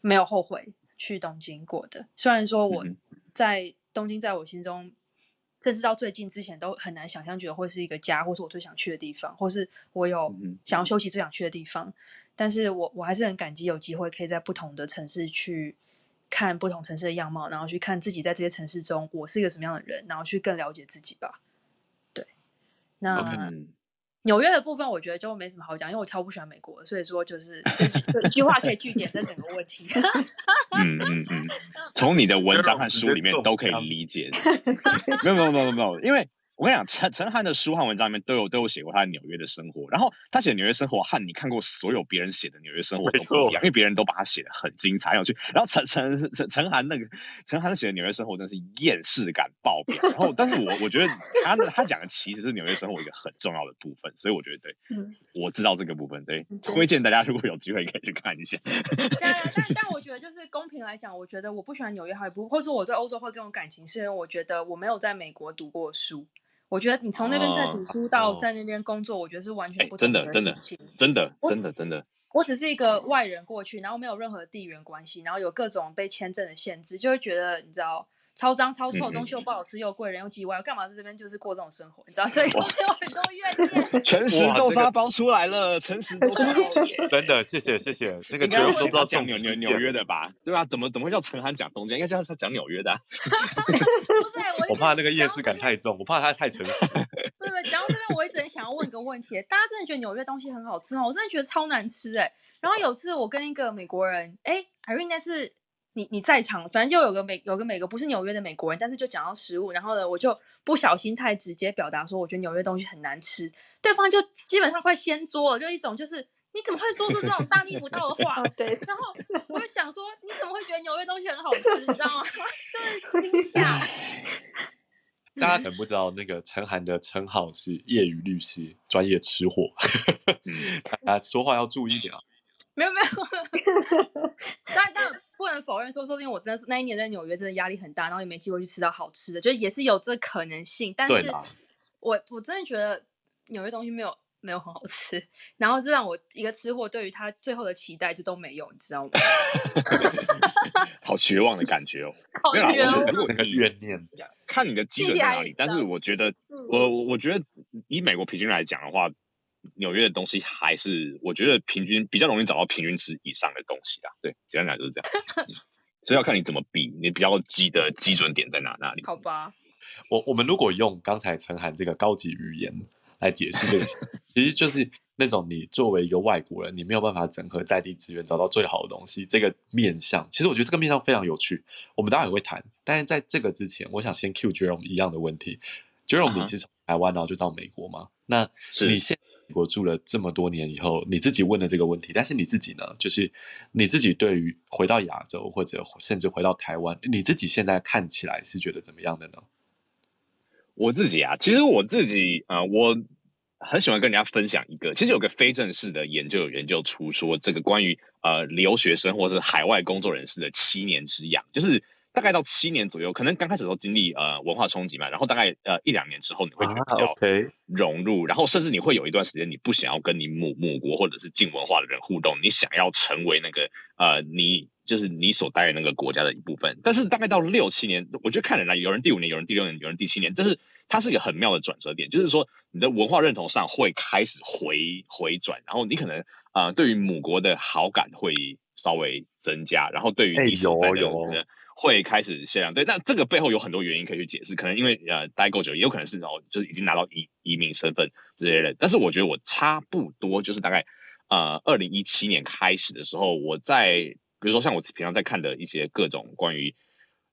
没有后悔去东京过的，虽然说我在东京，在我心中。甚至到最近之前都很难想象，觉得会是一个家，或是我最想去的地方，或是我有想要休息最想去的地方。但是我我还是很感激有机会可以在不同的城市去看不同城市的样貌，然后去看自己在这些城市中我是一个什么样的人，然后去更了解自己吧。对，那。纽约的部分我觉得就没什么好讲，因为我超不喜欢美国，所以说就是这句这句话可以句点这整个问题。嗯嗯嗯，从你的文章和书里面 [laughs] 都可以理解。[laughs] 没有没有没有没有，因为。我跟你讲，陈陈汉的书和文章里面都有都有写过他在纽约的生活，然后他写纽约生活和你看过所有别人写的纽约生活都不一样，因为别人都把他写的很精彩很有趣。然后陈陈陈陈涵那个陈涵写的纽约生活真的是厌世感爆表。然后，但是我我觉得他他讲的其实是纽约生活一个很重要的部分，所以我觉得对，嗯，我知道这个部分，对，推荐大家如果有机会可以去看一下。[laughs] 但但但我觉得就是公平来讲，我觉得我不喜欢纽约，还不或者说我对欧洲会更有感情，是因为我觉得我没有在美国读过书。我觉得你从那边在读书到在那边工作，我觉得是完全不同的事情。真的，真的，真的，真的。我只是一个外人过去，然后没有任何地缘关系，然后有各种被签证的限制，就会觉得你知道。超脏超臭，东西又不好吃，又贵，人又叽歪，我干嘛在这边就是过这种生活？你知道，所以我有很多怨念。[laughs] 诚实豆沙包出来了，诚实豆沙包。[laughs] 真的，谢谢谢谢。那个绝对都不知道讲纽纽纽约的吧？对吧？怎么怎么会叫陈涵讲东京？应该叫他讲纽约的。[laughs] 我怕那个夜市感太重，我怕他太诚实。对对，讲到这边，我一直很想要问一个问题：大家真的觉得纽约东西很好吃吗？我真的觉得超难吃哎。然后有次我跟一个美国人，哎，Irene 那是。你你在场，反正就有个美有个美国不是纽约的美国人，但是就讲到食物，然后呢，我就不小心太直接表达说，我觉得纽约东西很难吃，对方就基本上快掀桌了，就一种就是。你怎么会说出这种大逆不道的话？[laughs] 对，然后我就想说，你怎么会觉得纽约东西很好吃？你知道吗？[laughs] 就是惊吓。[laughs] 大家可能不知道，那个陈涵的称号是业余律师，专业吃货。大家说话要注意点啊。没有没有，但但不能否认说，说不定我真的是那一年在纽约真的压力很大，然后也没机会去吃到好吃的，就也是有这可能性。但是我我真的觉得纽约东西没有。没有很好吃，然后这让我一个吃货对于他最后的期待就都没有，你知道吗？[laughs] 好绝望的感觉哦。[laughs] 好绝望。如果 [laughs] 你怨念，看你的基准在哪里。但是我觉得，我我觉得以美国平均来讲的话，纽约的东西还是我觉得平均比较容易找到平均值以上的东西啦。对，简单讲就是这样。[laughs] 所以要看你怎么比，你比较基的基准点在哪那里？好吧。我我们如果用刚才陈涵这个高级语言。来解释这个，[laughs] 其实就是那种你作为一个外国人，你没有办法整合在地资源找到最好的东西。这个面向，其实我觉得这个面向非常有趣，我们当然也会谈。但是在这个之前，我想先 Q Jerome 一样的问题。Jerome，你是从台湾然后就到美国吗？那你现国住了这么多年以后，你自己问了这个问题，但是你自己呢？就是你自己对于回到亚洲或者甚至回到台湾，你自己现在看起来是觉得怎么样的呢？我自己啊，其实我自己啊、我很喜欢跟人家分享一个，其实有个非正式的研究有研究出说，这个关于呃留学生或是海外工作人士的七年之痒，就是大概到七年左右，可能刚开始都经历呃文化冲击嘛，然后大概呃一两年之后，你会觉得比较融入，然后甚至你会有一段时间你不想要跟你母母国或者是近文化的人互动，你想要成为那个呃你。就是你所待的那个国家的一部分，但是大概到六七年，我觉得看人来，有人第五年，有人第六年，有人第七年，就是它是一个很妙的转折点，就是说你的文化认同上会开始回回转，然后你可能啊、呃、对于母国的好感会稍微增加，然后对于你所在的会开始限量。对，那这个背后有很多原因可以去解释，可能因为呃待够久，也有可能是哦就是已经拿到移移民身份之类的。但是我觉得我差不多就是大概呃二零一七年开始的时候，我在。比如说，像我平常在看的一些各种关于，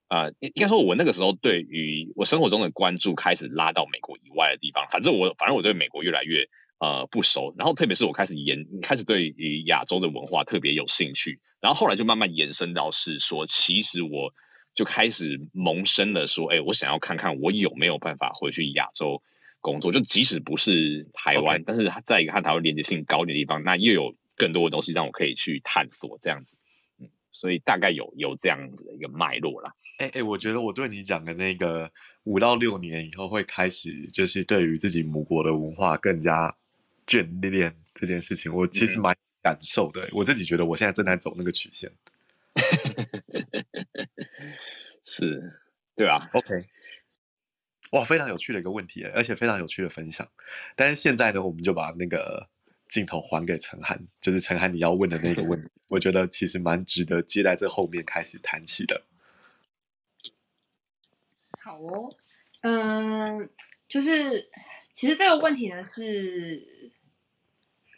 呃，应该说，我那个时候对于我生活中的关注开始拉到美国以外的地方。反正我，反正我对美国越来越呃不熟。然后，特别是我开始研，开始对于亚洲的文化特别有兴趣。然后后来就慢慢延伸到是说，其实我就开始萌生了说，哎，我想要看看我有没有办法回去亚洲工作。就即使不是台湾.但是在一个和台湾连接性高一点的地方，那又有更多的东西让我可以去探索这样子。所以大概有有这样子的一个脉络啦。哎哎、欸欸，我觉得我对你讲的那个五到六年以后会开始，就是对于自己母国的文化更加眷恋这件事情，我其实蛮感受的。嗯、我自己觉得我现在正在走那个曲线。[laughs] 是，对啊。OK。哇，非常有趣的一个问题，而且非常有趣的分享。但是现在呢，我们就把那个。镜头还给陈涵，就是陈涵你要问的那个问题，[laughs] 我觉得其实蛮值得接在这后面开始谈起的。好哦，嗯，就是其实这个问题呢是，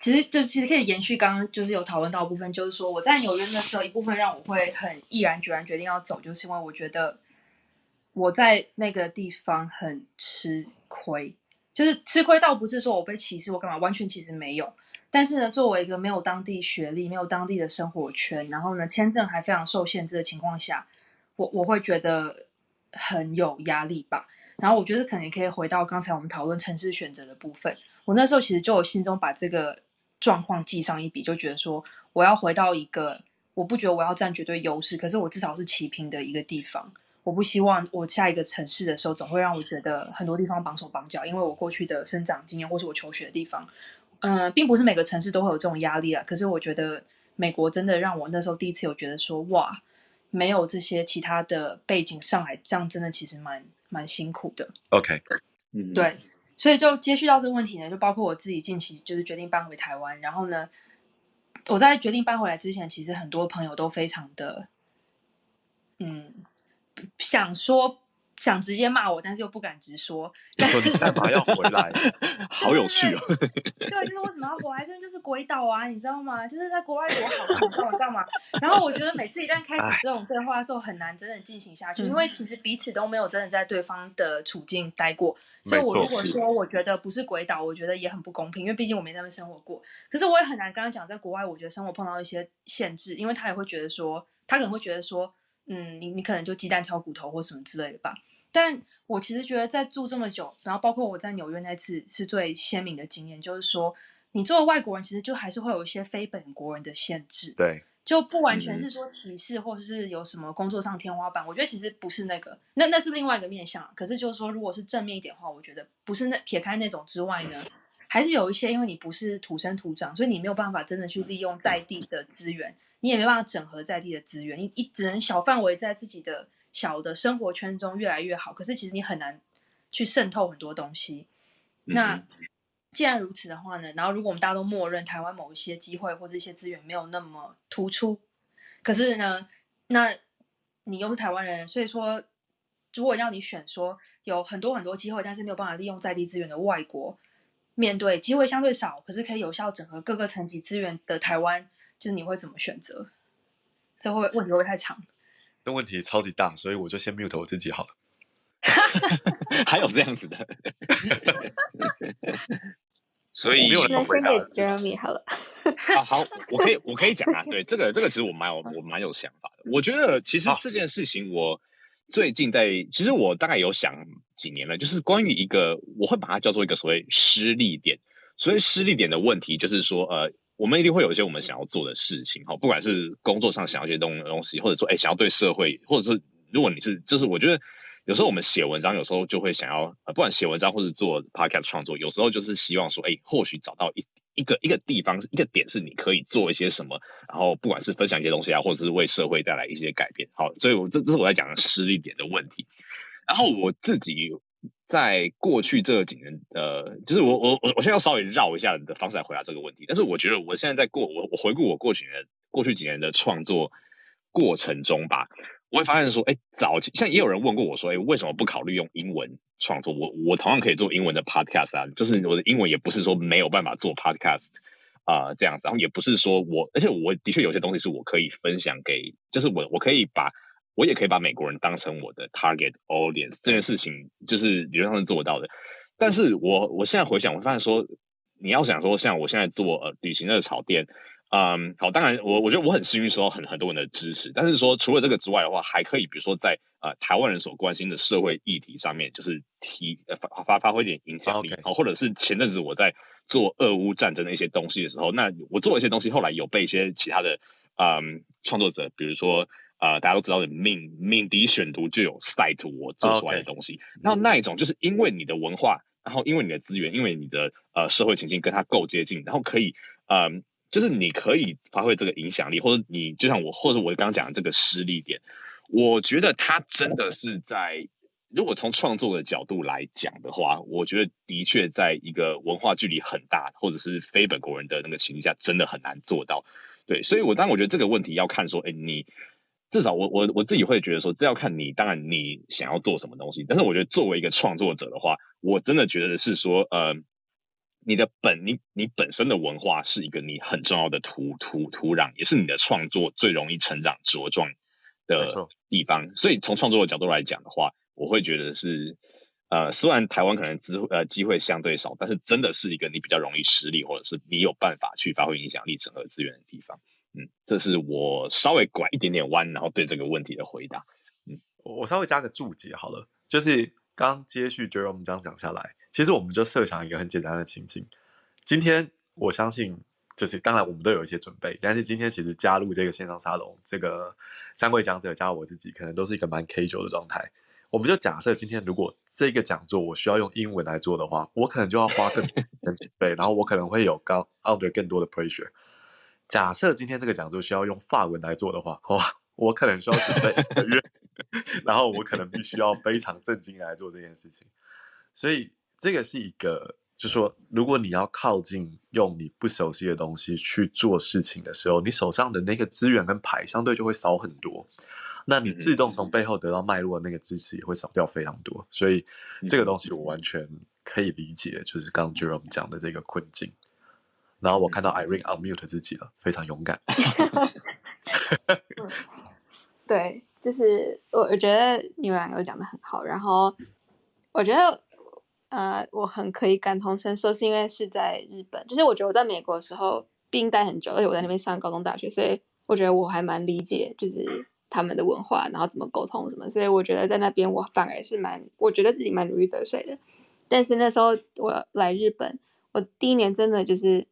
其实就其实可以延续刚刚就是有讨论到部分，就是说我在纽约的时候，一部分让我会很毅然决然决定要走，就是因为我觉得我在那个地方很吃亏。就是吃亏，倒不是说我被歧视，我干嘛？完全其实没有。但是呢，作为一个没有当地学历、没有当地的生活圈，然后呢，签证还非常受限制的情况下，我我会觉得很有压力吧。然后我觉得可能也可以回到刚才我们讨论城市选择的部分。我那时候其实就有心中把这个状况记上一笔，就觉得说我要回到一个我不觉得我要占绝对优势，可是我至少是齐平的一个地方。我不希望我下一个城市的时候，总会让我觉得很多地方绑手绑脚，因为我过去的生长经验或是我求学的地方，嗯、呃，并不是每个城市都会有这种压力啊。可是我觉得美国真的让我那时候第一次有觉得说，哇，没有这些其他的背景上来，这样真的其实蛮蛮辛苦的。OK，嗯，对，所以就接续到这个问题呢，就包括我自己近期就是决定搬回台湾，然后呢，我在决定搬回来之前，其实很多朋友都非常的，嗯。想说想直接骂我，但是又不敢直说。你说你干嘛要回来？[laughs] 好有趣哦。[laughs] 对，就是为什么要回来？这边就是鬼岛啊，你知道吗？就是在国外多好，干嘛干嘛。然后我觉得每次一旦开始这种对话的时候，很难真的进行下去，因为其实彼此都没有真的在对方的处境待过。所以我如果说我觉得不是鬼岛，我觉得也很不公平，因为毕竟我没在那边生活过。可是我也很难跟他讲，在国外我觉得生活碰到一些限制，因为他也会觉得说，他可能会觉得说。嗯，你你可能就鸡蛋挑骨头或什么之类的吧。但我其实觉得在住这么久，然后包括我在纽约那次是最鲜明的经验，就是说你作为外国人，其实就还是会有一些非本国人的限制。对，就不完全是说歧视或者是有什么工作上天花板。我觉得其实不是那个，那那是另外一个面向。可是就是说，如果是正面一点的话，我觉得不是那撇开那种之外呢，还是有一些，因为你不是土生土长，所以你没有办法真的去利用在地的资源。你也没办法整合在地的资源，你你只能小范围在自己的小的生活圈中越来越好。可是其实你很难去渗透很多东西。那既然如此的话呢，然后如果我们大家都默认台湾某一些机会或者一些资源没有那么突出，可是呢，那你又是台湾人，所以说如果要你选说有很多很多机会，但是没有办法利用在地资源的外国，面对机会相对少，可是可以有效整合各个层级资源的台湾。就是你会怎么选择？这会问题会不会太长？这问题超级大，所以我就先 mute 我自己好了。[laughs] 还有这样子的，[laughs] 所以那先给 Jeremy 好了。啊，好，我可以我可以讲啊。对，这个这个其实我蛮有我蛮有想法的。我觉得其实这件事情我最近在，其实我大概有想几年了，就是关于一个我会把它叫做一个所谓失力点。所谓失力点的问题，就是说呃。我们一定会有一些我们想要做的事情，哈，不管是工作上想要一些东东西，或者说，哎，想要对社会，或者是如果你是，就是我觉得有时候我们写文章，有时候就会想要，不管写文章或者做 podcast 创作，有时候就是希望说，哎，或许找到一一个一个地方，一个点是你可以做一些什么，然后不管是分享一些东西啊，或者是为社会带来一些改变，好，所以我这这是我在讲的施力点的问题，然后我自己。在过去这几年，呃，就是我我我我现在要稍微绕一下的方式来回答这个问题。但是我觉得我现在在过我我回顾我过去年过去几年的创作过程中吧，我会发现说，哎，早期像也有人问过我说，哎，为什么不考虑用英文创作？我我同样可以做英文的 podcast 啊，就是我的英文也不是说没有办法做 podcast 啊，这样子，然后也不是说我，而且我的确有些东西是我可以分享给，就是我我可以把。我也可以把美国人当成我的 target audience，这件事情就是理论上是做到的。但是我我现在回想，我发现说，你要想说像我现在做呃旅行热炒店，嗯，好，当然我我觉得我很幸运收到很很多人的支持。但是说除了这个之外的话，还可以比如说在呃台湾人所关心的社会议题上面，就是提呃发发发挥点影响力，好，或者是前阵子我在做俄乌战争的一些东西的时候，那我做了一些东西，后来有被一些其他的嗯创作者，比如说。呃，大家都知道的命命迪选读就有 cite 我做出来的东西，那、okay. 那一种就是因为你的文化，然后因为你的资源，因为你的呃社会情境跟它够接近，然后可以，嗯、呃，就是你可以发挥这个影响力，或者你就像我，或者我刚刚讲的这个失力点，我觉得它真的是在，如果从创作的角度来讲的话，我觉得的确在一个文化距离很大，或者是非本国人的那个情况下，真的很难做到。对，所以我当然我觉得这个问题要看说，哎，你。至少我我我自己会觉得说，这要看你，当然你想要做什么东西。但是我觉得作为一个创作者的话，我真的觉得是说，呃，你的本你你本身的文化是一个你很重要的土土土壤，也是你的创作最容易成长茁壮的地方。所以从创作的角度来讲的话，我会觉得是，呃，虽然台湾可能资呃机会相对少，但是真的是一个你比较容易实力，或者是你有办法去发挥影响力、整合资源的地方。嗯，这是我稍微拐一点点弯，然后对这个问题的回答。嗯，我稍微加个注解好了，就是刚接续 Jerome 这样讲下来，其实我们就设想一个很简单的情境。今天我相信，就是当然我们都有一些准备，但是今天其实加入这个线上沙龙，这个三位讲者加我自己，可能都是一个蛮 casual 的状态。我们就假设今天如果这个讲座我需要用英文来做的话，我可能就要花更多的准备，然后我可能会有高 under 更多的 pressure。假设今天这个讲座需要用法文来做的话，哇，我可能需要准备一个月，[laughs] 然后我可能必须要非常正经来做这件事情。所以这个是一个，就是说，如果你要靠近用你不熟悉的东西去做事情的时候，你手上的那个资源跟牌相对就会少很多。那你自动从背后得到脉络的那个支持也会少掉非常多。所以这个东西我完全可以理解，就是刚刚 Jerome 讲的这个困境。然后我看到 Irene unmute 自己了，非常勇敢。[laughs] [laughs] 对，就是我我觉得你们两个都讲的很好，然后我觉得。呃，我很可以感同身受，是因为是在日本。就是我觉得我在美国的时候，毕竟待很久，而且我在那边上高中、大学，所以我觉得我还蛮理解，就是他们的文化，然后怎么沟通什么。所以我觉得在那边，我反而是蛮，我觉得自己蛮如鱼得水的。但是那时候我来日本，我第一年真的就是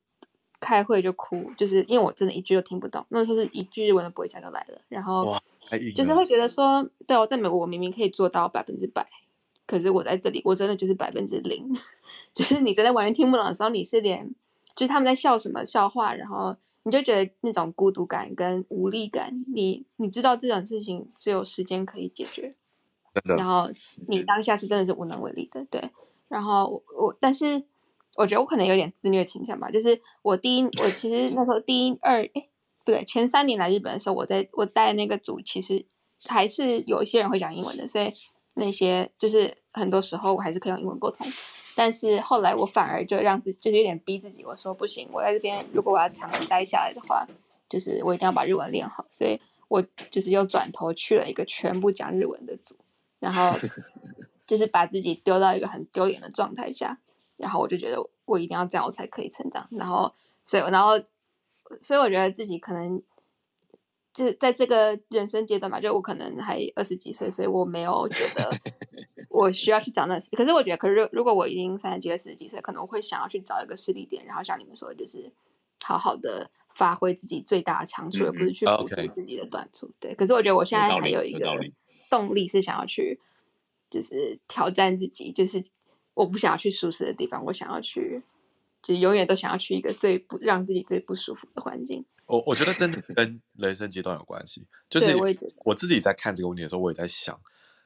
开会就哭，就是因为我真的一句都听不懂。那时候是一句日文都不会讲就来了，然后就是会觉得说，对，我在美国，我明明可以做到百分之百。可是我在这里，我真的就是百分之零，[laughs] 就是你真的完全听不懂的时候，你是连，就是他们在笑什么笑话，然后你就觉得那种孤独感跟无力感，你你知道这种事情只有时间可以解决，然后你当下是真的是无能为力的，对。然后我，我但是我觉得我可能有点自虐倾向吧，就是我第一，我其实那时候第一二，哎，不对，前三年来日本的时候，我在我带那个组，其实还是有一些人会讲英文的，所以。那些就是很多时候我还是可以用英文沟通，但是后来我反而就让自己就是有点逼自己，我说不行，我在这边如果我要长期待下来的话，就是我一定要把日文练好，所以我就是又转头去了一个全部讲日文的组，然后 [laughs] 就是把自己丢到一个很丢脸的状态下，然后我就觉得我一定要这样我才可以成长，然后所以然后所以我觉得自己可能。就是在这个人生阶段嘛，就我可能还二十几岁，所以我没有觉得 [laughs] 我需要去找那。可是我觉得，可是如果我已经三十几岁、四十几岁，可能我会想要去找一个势力点，然后像你们说的，就是好好的发挥自己最大的长处，嗯、而不是去补足自己的短处。对。可是我觉得我现在还有一个动力是想要去，就是挑战自己，就是我不想要去舒适的地方，我想要去，就永远都想要去一个最不让自己最不舒服的环境。我我觉得真的跟人生阶段有关系，就是我自己在看这个问题的时候，我也在想，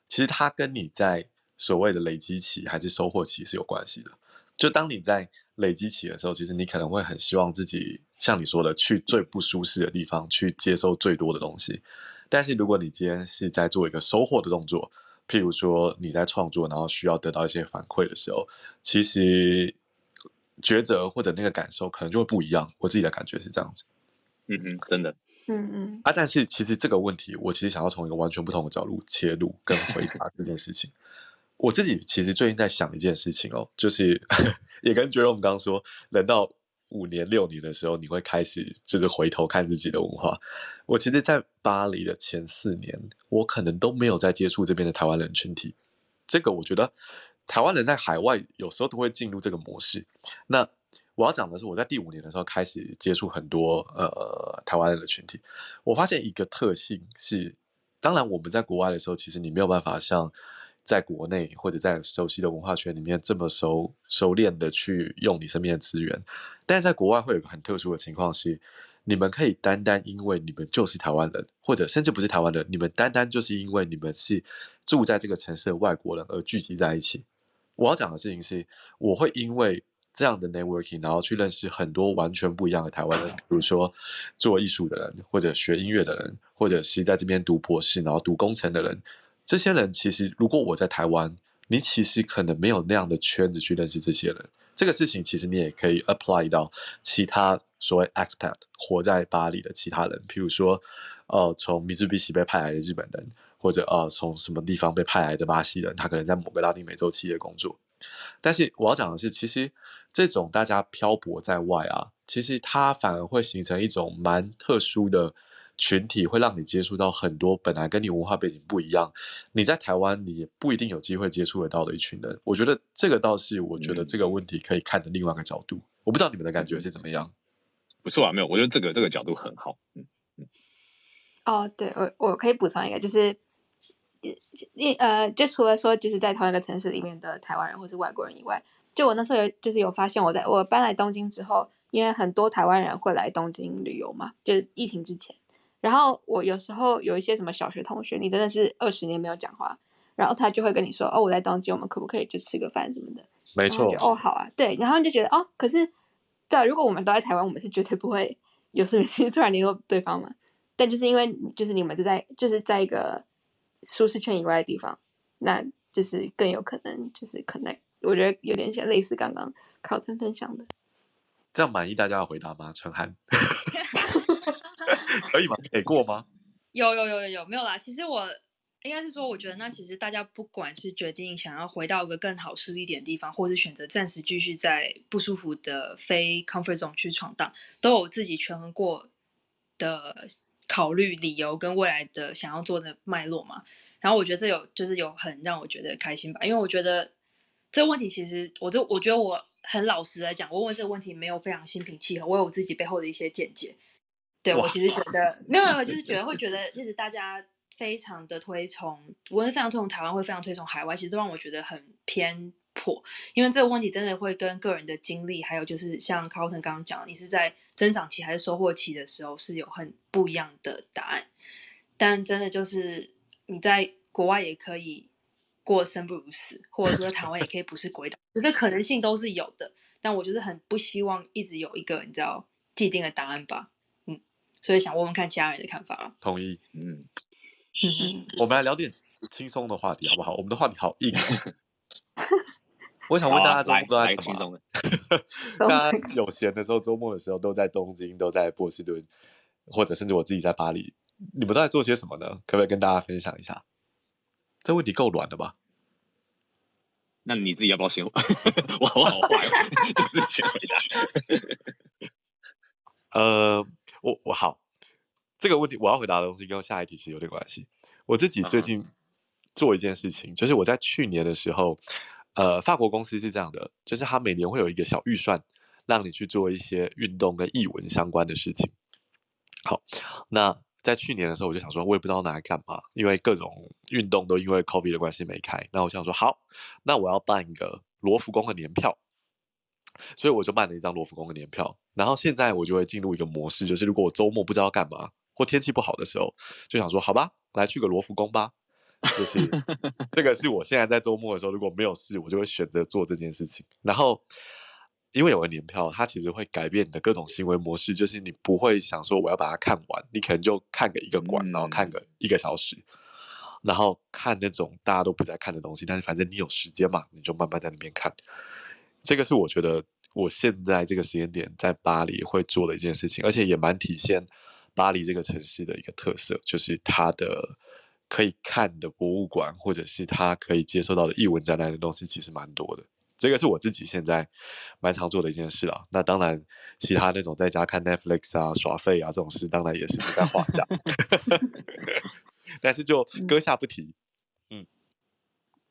其实它跟你在所谓的累积期还是收获期是有关系的。就当你在累积期的时候，其实你可能会很希望自己像你说的，去最不舒适的地方去接收最多的东西。但是如果你今天是在做一个收获的动作，譬如说你在创作，然后需要得到一些反馈的时候，其实抉择或者那个感受可能就会不一样。我自己的感觉是这样子。嗯嗯，真的，嗯嗯啊，但是其实这个问题，我其实想要从一个完全不同的角度切入跟回答这件事情。我自己其实最近在想一件事情哦，就是 [laughs] 也跟觉得我们刚刚说，等到五年六年的时候，你会开始就是回头看自己的文化。我其实，在巴黎的前四年，我可能都没有在接触这边的台湾人群体。这个我觉得，台湾人在海外有时候都会进入这个模式。那我要讲的是，我在第五年的时候开始接触很多呃台湾人的群体，我发现一个特性是，当然我们在国外的时候，其实你没有办法像在国内或者在熟悉的文化圈里面这么熟熟练的去用你身边的资源，但是在国外会有个很特殊的情况是，你们可以单单因为你们就是台湾人，或者甚至不是台湾人，你们单单就是因为你们是住在这个城市的外国人而聚集在一起。我要讲的事情是，我会因为。这样的 networking，然后去认识很多完全不一样的台湾人，比如说做艺术的人，或者学音乐的人，或者是在这边读博士，然后读工程的人。这些人其实，如果我在台湾，你其实可能没有那样的圈子去认识这些人。这个事情其实你也可以 apply 到其他所谓 expat 活在巴黎的其他人，譬如说，呃，从 Mitsubishi 被派来的日本人，或者呃，从什么地方被派来的巴西人，他可能在某个拉丁美洲企业工作。但是我要讲的是，其实这种大家漂泊在外啊，其实它反而会形成一种蛮特殊的群体，会让你接触到很多本来跟你文化背景不一样，你在台湾你也不一定有机会接触得到的一群人。我觉得这个倒是我觉得这个问题可以看的另外一个角度。我不知道你们的感觉是怎么样？不错啊，没有，我觉得这个这个角度很好。嗯嗯。哦，对，我我可以补充一个，就是。一呃，就除了说就是在同一个城市里面的台湾人或是外国人以外，就我那时候有就是有发现，我在我搬来东京之后，因为很多台湾人会来东京旅游嘛，就是疫情之前，然后我有时候有一些什么小学同学，你真的是二十年没有讲话，然后他就会跟你说，哦，我在东京，我们可不可以就吃个饭什么的？没错。哦，好啊，对，然后你就觉得哦，可是对啊，如果我们都在台湾，我们是绝对不会有事没事突然联络对方嘛。但就是因为就是你们就在就是在一个舒适圈以外的地方，那就是更有可能就是 connect。我觉得有点像类似刚刚 Carlton 分享的。这样满意大家的回答吗？承翰，[laughs] [laughs] 可以吗？给过吗？有有有有有没有啦？其实我应该是说，我觉得那其实大家不管是决定想要回到一个更好施力点的地方，或是选择暂时继续在不舒服的非 comfort zone 去闯荡，都有自己权衡过的考虑理由跟未来的想要做的脉络嘛。然后我觉得这有就是有很让我觉得开心吧，因为我觉得这个问题其实我就我觉得我。很老实来讲，我问这个问题没有非常心平气和，我有我自己背后的一些见解。对，我其实觉得没有没有，就是觉得 [laughs] 会觉得一直大家非常的推崇，无论非常推崇台湾，会非常推崇海外，其实都让我觉得很偏颇。因为这个问题真的会跟个人的经历，还有就是像 Carlton 刚刚讲，你是在增长期还是收获期的时候，是有很不一样的答案。但真的就是你在国外也可以。过生不如死，或者说台湾也可以不是鬼岛，这可能性都是有的。但我就是很不希望一直有一个你知道既定的答案吧，嗯，所以想问问看其他人的看法了。同意，嗯嗯，我们来聊点轻松的话题好不好？我们的话题好硬。[laughs] 我想问大家周末都在 [laughs] 干嘛？大家有闲的时候，周末的时候都在东京，都在波士顿，或者甚至我自己在巴黎，你们都在做些什么呢？可不可以跟大家分享一下？这问题够软的吧？那你自己要不要先？我 [laughs] 我好坏，就是先回答。呃，我我好，这个问题我要回答的东西跟下一题其实有点关系。我自己最近做一件事情，uh. 就是我在去年的时候，呃，法国公司是这样的，就是他每年会有一个小预算，让你去做一些运动跟译文相关的事情。好，那。在去年的时候，我就想说，我也不知道拿来干嘛，因为各种运动都因为 COVID 的关系没开。那我想说，好，那我要办一个罗浮宫的年票，所以我就办了一张罗浮宫的年票。然后现在我就会进入一个模式，就是如果我周末不知道干嘛，或天气不好的时候，就想说，好吧，来去个罗浮宫吧。就是这个是我现在在周末的时候，如果没有事，我就会选择做这件事情。然后。因为有个年票，它其实会改变你的各种行为模式，就是你不会想说我要把它看完，你可能就看个一个馆，然后看个一个小时，然后看那种大家都不在看的东西，但是反正你有时间嘛，你就慢慢在那边看。这个是我觉得我现在这个时间点在巴黎会做的一件事情，而且也蛮体现巴黎这个城市的一个特色，就是它的可以看的博物馆，或者是它可以接受到的艺文展览的东西，其实蛮多的。这个是我自己现在蛮常做的一件事啊。那当然，其他那种在家看 Netflix 啊、耍废啊这种事，当然也是不在话下。[laughs] 但是就搁下不提。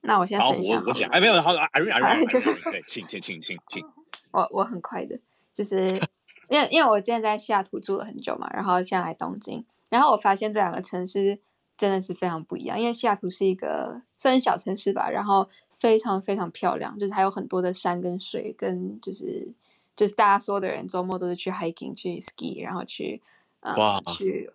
嗯。那我先分享。好，我我讲。哎，没有，好，Irene [laughs] Irene 对，请请请请请。[laughs] 我我很快的，就是因为因为我之前在西雅图住了很久嘛，然后现在来东京，然后我发现这两个城市。真的是非常不一样，因为西雅图是一个虽然小城市吧，然后非常非常漂亮，就是还有很多的山跟水，跟就是就是大家所有的人周末都是去 hiking 去 ski，然后去呃去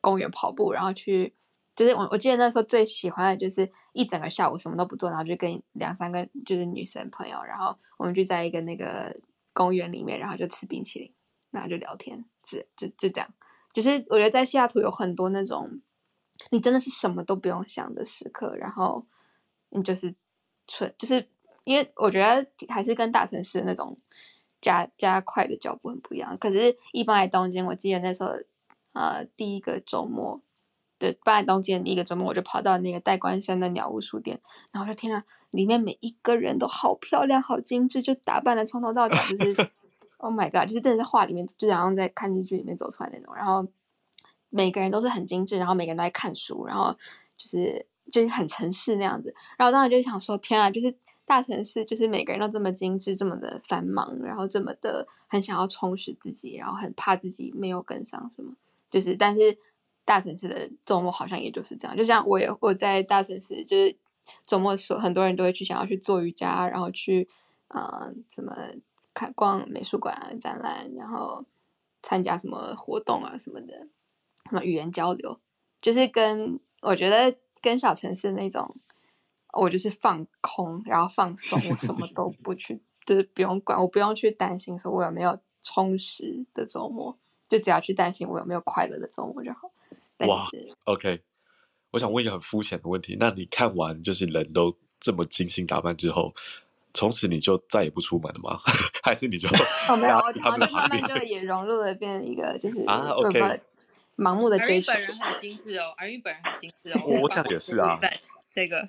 公园跑步，然后去就是我我记得那时候最喜欢的就是一整个下午什么都不做，然后就跟两三个就是女生朋友，然后我们就在一个那个公园里面，然后就吃冰淇淋，然后就聊天，就就就这样，就是我觉得在西雅图有很多那种。你真的是什么都不用想的时刻，然后你就是纯，就是因为我觉得还是跟大城市那种加加快的脚步很不一样。可是，一般来东京，我记得那时候，呃，第一个周末，对，搬来东京的第一个周末，我就跑到那个代官山的鸟屋书店，然后就天呐，里面每一个人都好漂亮、好精致，就打扮的从头到脚，就是 [laughs] Oh my God，就是真的是画里面，就好像在看日剧里面走出来那种，然后。每个人都是很精致，然后每个人都在看书，然后就是就是很城市那样子。然后当时就想说，天啊，就是大城市，就是每个人都这么精致，这么的繁忙，然后这么的很想要充实自己，然后很怕自己没有跟上什么。就是，但是大城市的周末好像也就是这样。就像我也我在大城市，就是周末的时候，很多人都会去想要去做瑜伽，然后去呃什么看逛美术馆啊、展览，然后参加什么活动啊什么的。什么语言交流，就是跟我觉得跟小城市那种，我就是放空，然后放松，我什么都 [laughs] 不去，就是不用管，我不用去担心说我有没有充实的周末，就只要去担心我有没有快乐的周末就好。哇，OK，我想问一个很肤浅的问题，那你看完就是人都这么精心打扮之后，从此你就再也不出门了吗？[laughs] 还是你就 [laughs] 哦没有，然后就慢慢就也融入了，变成一个就是啊 OK，盲目的追求。本人很精致哦，阿韵本人很精致哦。我想也是啊。这个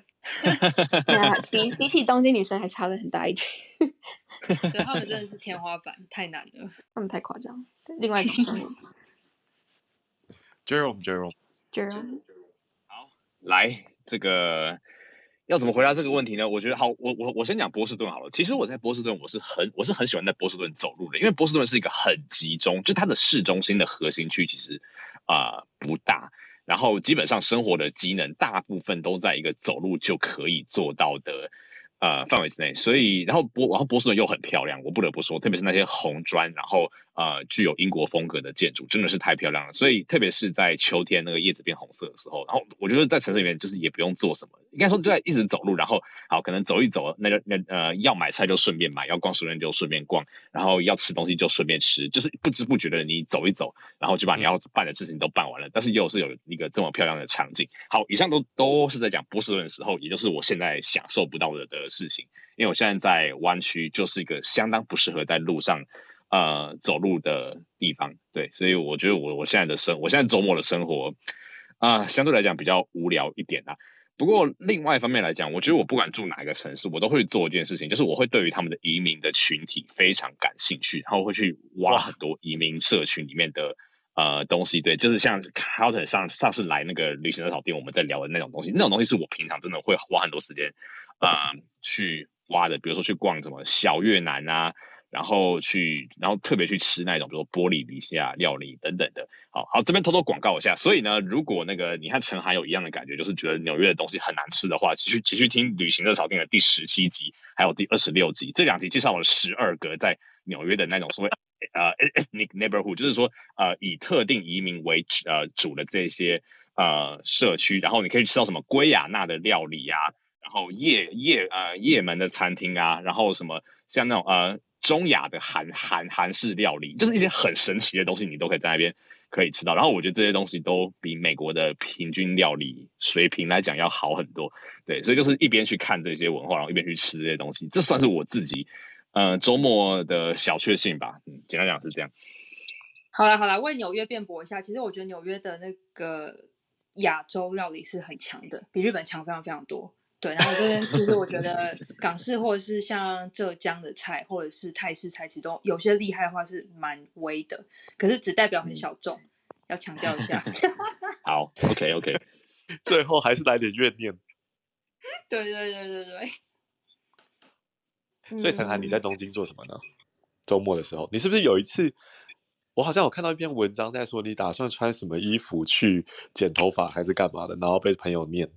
[laughs] 比比起东京女生还差了很大一截。对，他们真的是天花板，太难了，他们太夸张。另外一种生活。[laughs] Jerome，Jerome，Jerome，好，来这个要怎么回答这个问题呢？我觉得好，我我我先讲波士顿好了。其实我在波士顿，我是很我是很喜欢在波士顿走路的，因为波士顿是一个很集中，就它的市中心的核心区其实啊、呃、不大。然后基本上生活的机能大部分都在一个走路就可以做到的呃范围之内，所以然后博然后波士顿又很漂亮，我不得不说，特别是那些红砖，然后。呃，具有英国风格的建筑真的是太漂亮了，所以特别是在秋天那个叶子变红色的时候，然后我觉得在城市里面就是也不用做什么，应该说就在一直走路，然后好可能走一走，那个那呃要买菜就顺便买，要逛书店就顺便逛，然后要吃东西就顺便吃，就是不知不觉的你走一走，然后就把你要办的事情都办完了，但是又是有一个这么漂亮的场景。好，以上都都是在讲波士顿的时候，也就是我现在享受不到的的事情，因为我现在在湾区就是一个相当不适合在路上。呃，走路的地方，对，所以我觉得我我现在的生，我现在周末的生活，啊、呃，相对来讲比较无聊一点啦。不过另外一方面来讲，我觉得我不管住哪一个城市，我都会做一件事情，就是我会对于他们的移民的群体非常感兴趣，然后会去挖很多移民社群里面的呃东西。对，就是像 Carlton 上上次来那个旅行的草店，我们在聊的那种东西，那种东西是我平常真的会花很多时间啊、呃、去挖的，比如说去逛什么小越南啊。然后去，然后特别去吃那种，比如说波利尼西亚料理等等的。好好，这边偷偷广告一下。所以呢，如果那个你和陈涵有一样的感觉，就是觉得纽约的东西很难吃的话，继续继续听《旅行热炒店》的第十七集，还有第二十六集，这两集介绍了十二个在纽约的那种所谓呃 ethnic neighborhood，就是说呃以特定移民为呃主的这些呃社区，然后你可以吃到什么圭亚那的料理啊，然后夜夜呃夜门的餐厅啊，然后什么像那种呃。中亚的韩韩韩式料理，就是一些很神奇的东西，你都可以在那边可以吃到。然后我觉得这些东西都比美国的平均料理水平来讲要好很多。对，所以就是一边去看这些文化，然后一边去吃这些东西，这算是我自己呃周末的小确幸吧。嗯，简单讲是这样。好了好了，为纽约辩驳一下，其实我觉得纽约的那个亚洲料理是很强的，比日本强非常非常多。对，然后这边其实我觉 [laughs] 得港式或者是像浙江的菜，或者是泰式菜，其实都有些厉害的话是蛮微的，可是只代表很小众，要强调一下。[laughs] 好，OK OK，[laughs] 最后还是来点怨念。对对对对对。所以陈涵，你在东京做什么呢？周末的时候，你是不是有一次，我好像有看到一篇文章在说你打算穿什么衣服去剪头发还是干嘛的，然后被朋友念。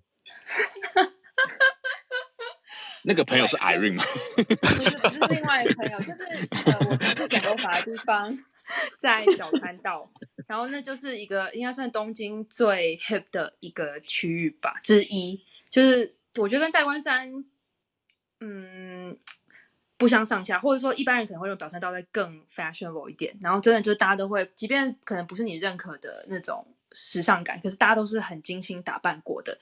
那个朋友是 Irene 吗？不是，不是另外一个朋友，就是呃，我常去剪头发的地方，在表参道，然后那就是一个应该算东京最 hip 的一个区域吧之一，就是我觉得跟代官山，嗯，不相上下，或者说一般人可能会用表参道再更 fashionable 一点，然后真的就大家都会，即便可能不是你认可的那种。时尚感，可是大家都是很精心打扮过的。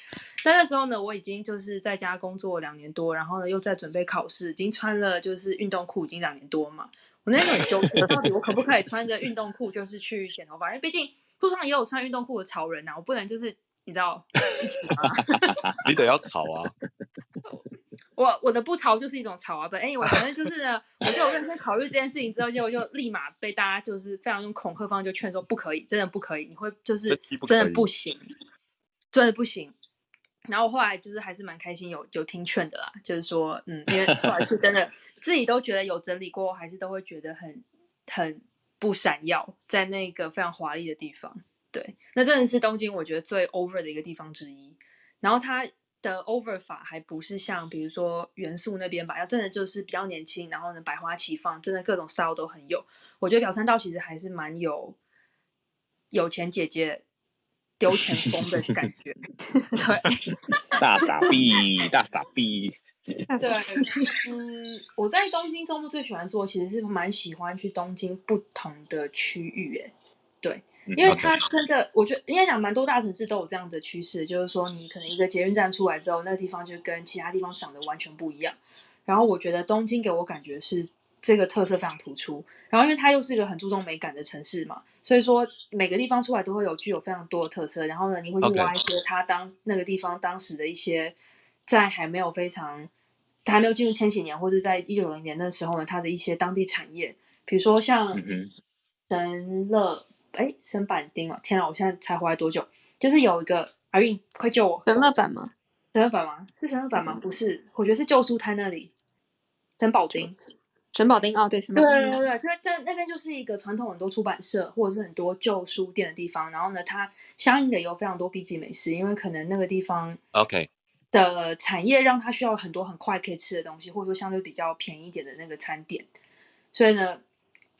但那时候呢，我已经就是在家工作两年多，然后呢又在准备考试，已经穿了就是运动裤，已经两年多嘛。我那时候很纠结，到底我可不可以穿着运动裤就是去剪头发？因为毕竟路上也有穿运动裤的潮人呐、啊，我不能就是你知道一起吗？[laughs] 你得要潮啊。我我的不潮就是一种潮啊，哎，我反正就是呢，我就有认真考虑这件事情之后，结果就立马被大家就是非常用恐吓方式就劝说不可以，真的不可以，你会就是真的不行，真的不行。然后后来就是还是蛮开心有有听劝的啦，就是说嗯，因为后来是真的自己都觉得有整理过，还是都会觉得很很不闪耀，在那个非常华丽的地方，对，那真的是东京我觉得最 over 的一个地方之一。然后它。的 over 法还不是像比如说元素那边吧，要真的就是比较年轻，然后呢百花齐放，真的各种 style 都很有。我觉得表参道其实还是蛮有有钱姐姐丢钱风的感觉。[laughs] [laughs] 对，大傻逼，大傻逼。[laughs] 对，嗯，我在东京周末最喜欢做，其实是蛮喜欢去东京不同的区域，哎，对，嗯、因为它真的，我觉得应该讲蛮多大城市都有这样的趋势，就是说你可能一个捷运站出来之后，那个地方就跟其他地方长得完全不一样。然后我觉得东京给我感觉是这个特色非常突出，然后因为它又是一个很注重美感的城市嘛，所以说每个地方出来都会有具有非常多的特色。然后呢，你会去挖一些它当那个地方当时的一些在还没有非常还没有进入千禧年，或者在一九九零年的时候呢，它的一些当地产业，比如说像神乐哎神板丁嘛，天啊，我现在才回来多久？就是有一个阿韵，快救我！神乐板吗？神乐板吗？是神乐板吗？不是，我觉得是旧书摊那里。神保町，神保町哦，对，对对对对，它在那边就是一个传统很多出版社或者是很多旧书店的地方。然后呢，它相应的有非常多 B 级美食，因为可能那个地方 OK 的产业让它需要很多很快可以吃的东西，或者说相对比较便宜一点的那个餐点。所以呢，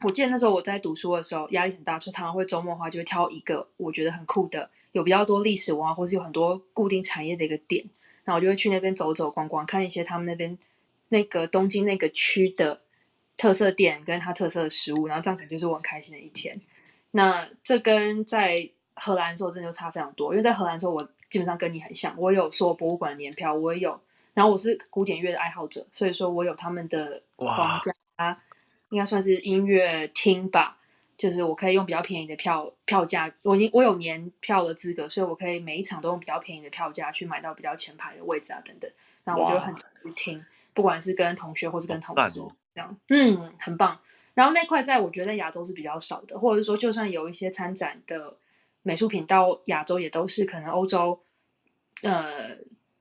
我记得那时候我在读书的时候压力很大，就常常会周末的话就会挑一个我觉得很酷的，有比较多历史文化或是有很多固定产业的一个点。那我就会去那边走走逛逛，看一些他们那边那个东京那个区的特色店跟它特色的食物，然后这样子就是我很开心的一天。那这跟在荷兰的时候真的就差非常多，因为在荷兰的时候我基本上跟你很像，我有说博物馆年票，我也有，然后我是古典乐的爱好者，所以说我有他们的皇家，应该算是音乐厅吧。就是我可以用比较便宜的票票价，我已经我有年票的资格，所以我可以每一场都用比较便宜的票价去买到比较前排的位置啊等等。然后我就很去听，不管是跟同学或是跟同事这样，嗯，很棒。然后那块在我觉得在亚洲是比较少的，或者是说就算有一些参展的美术品到亚洲，也都是可能欧洲呃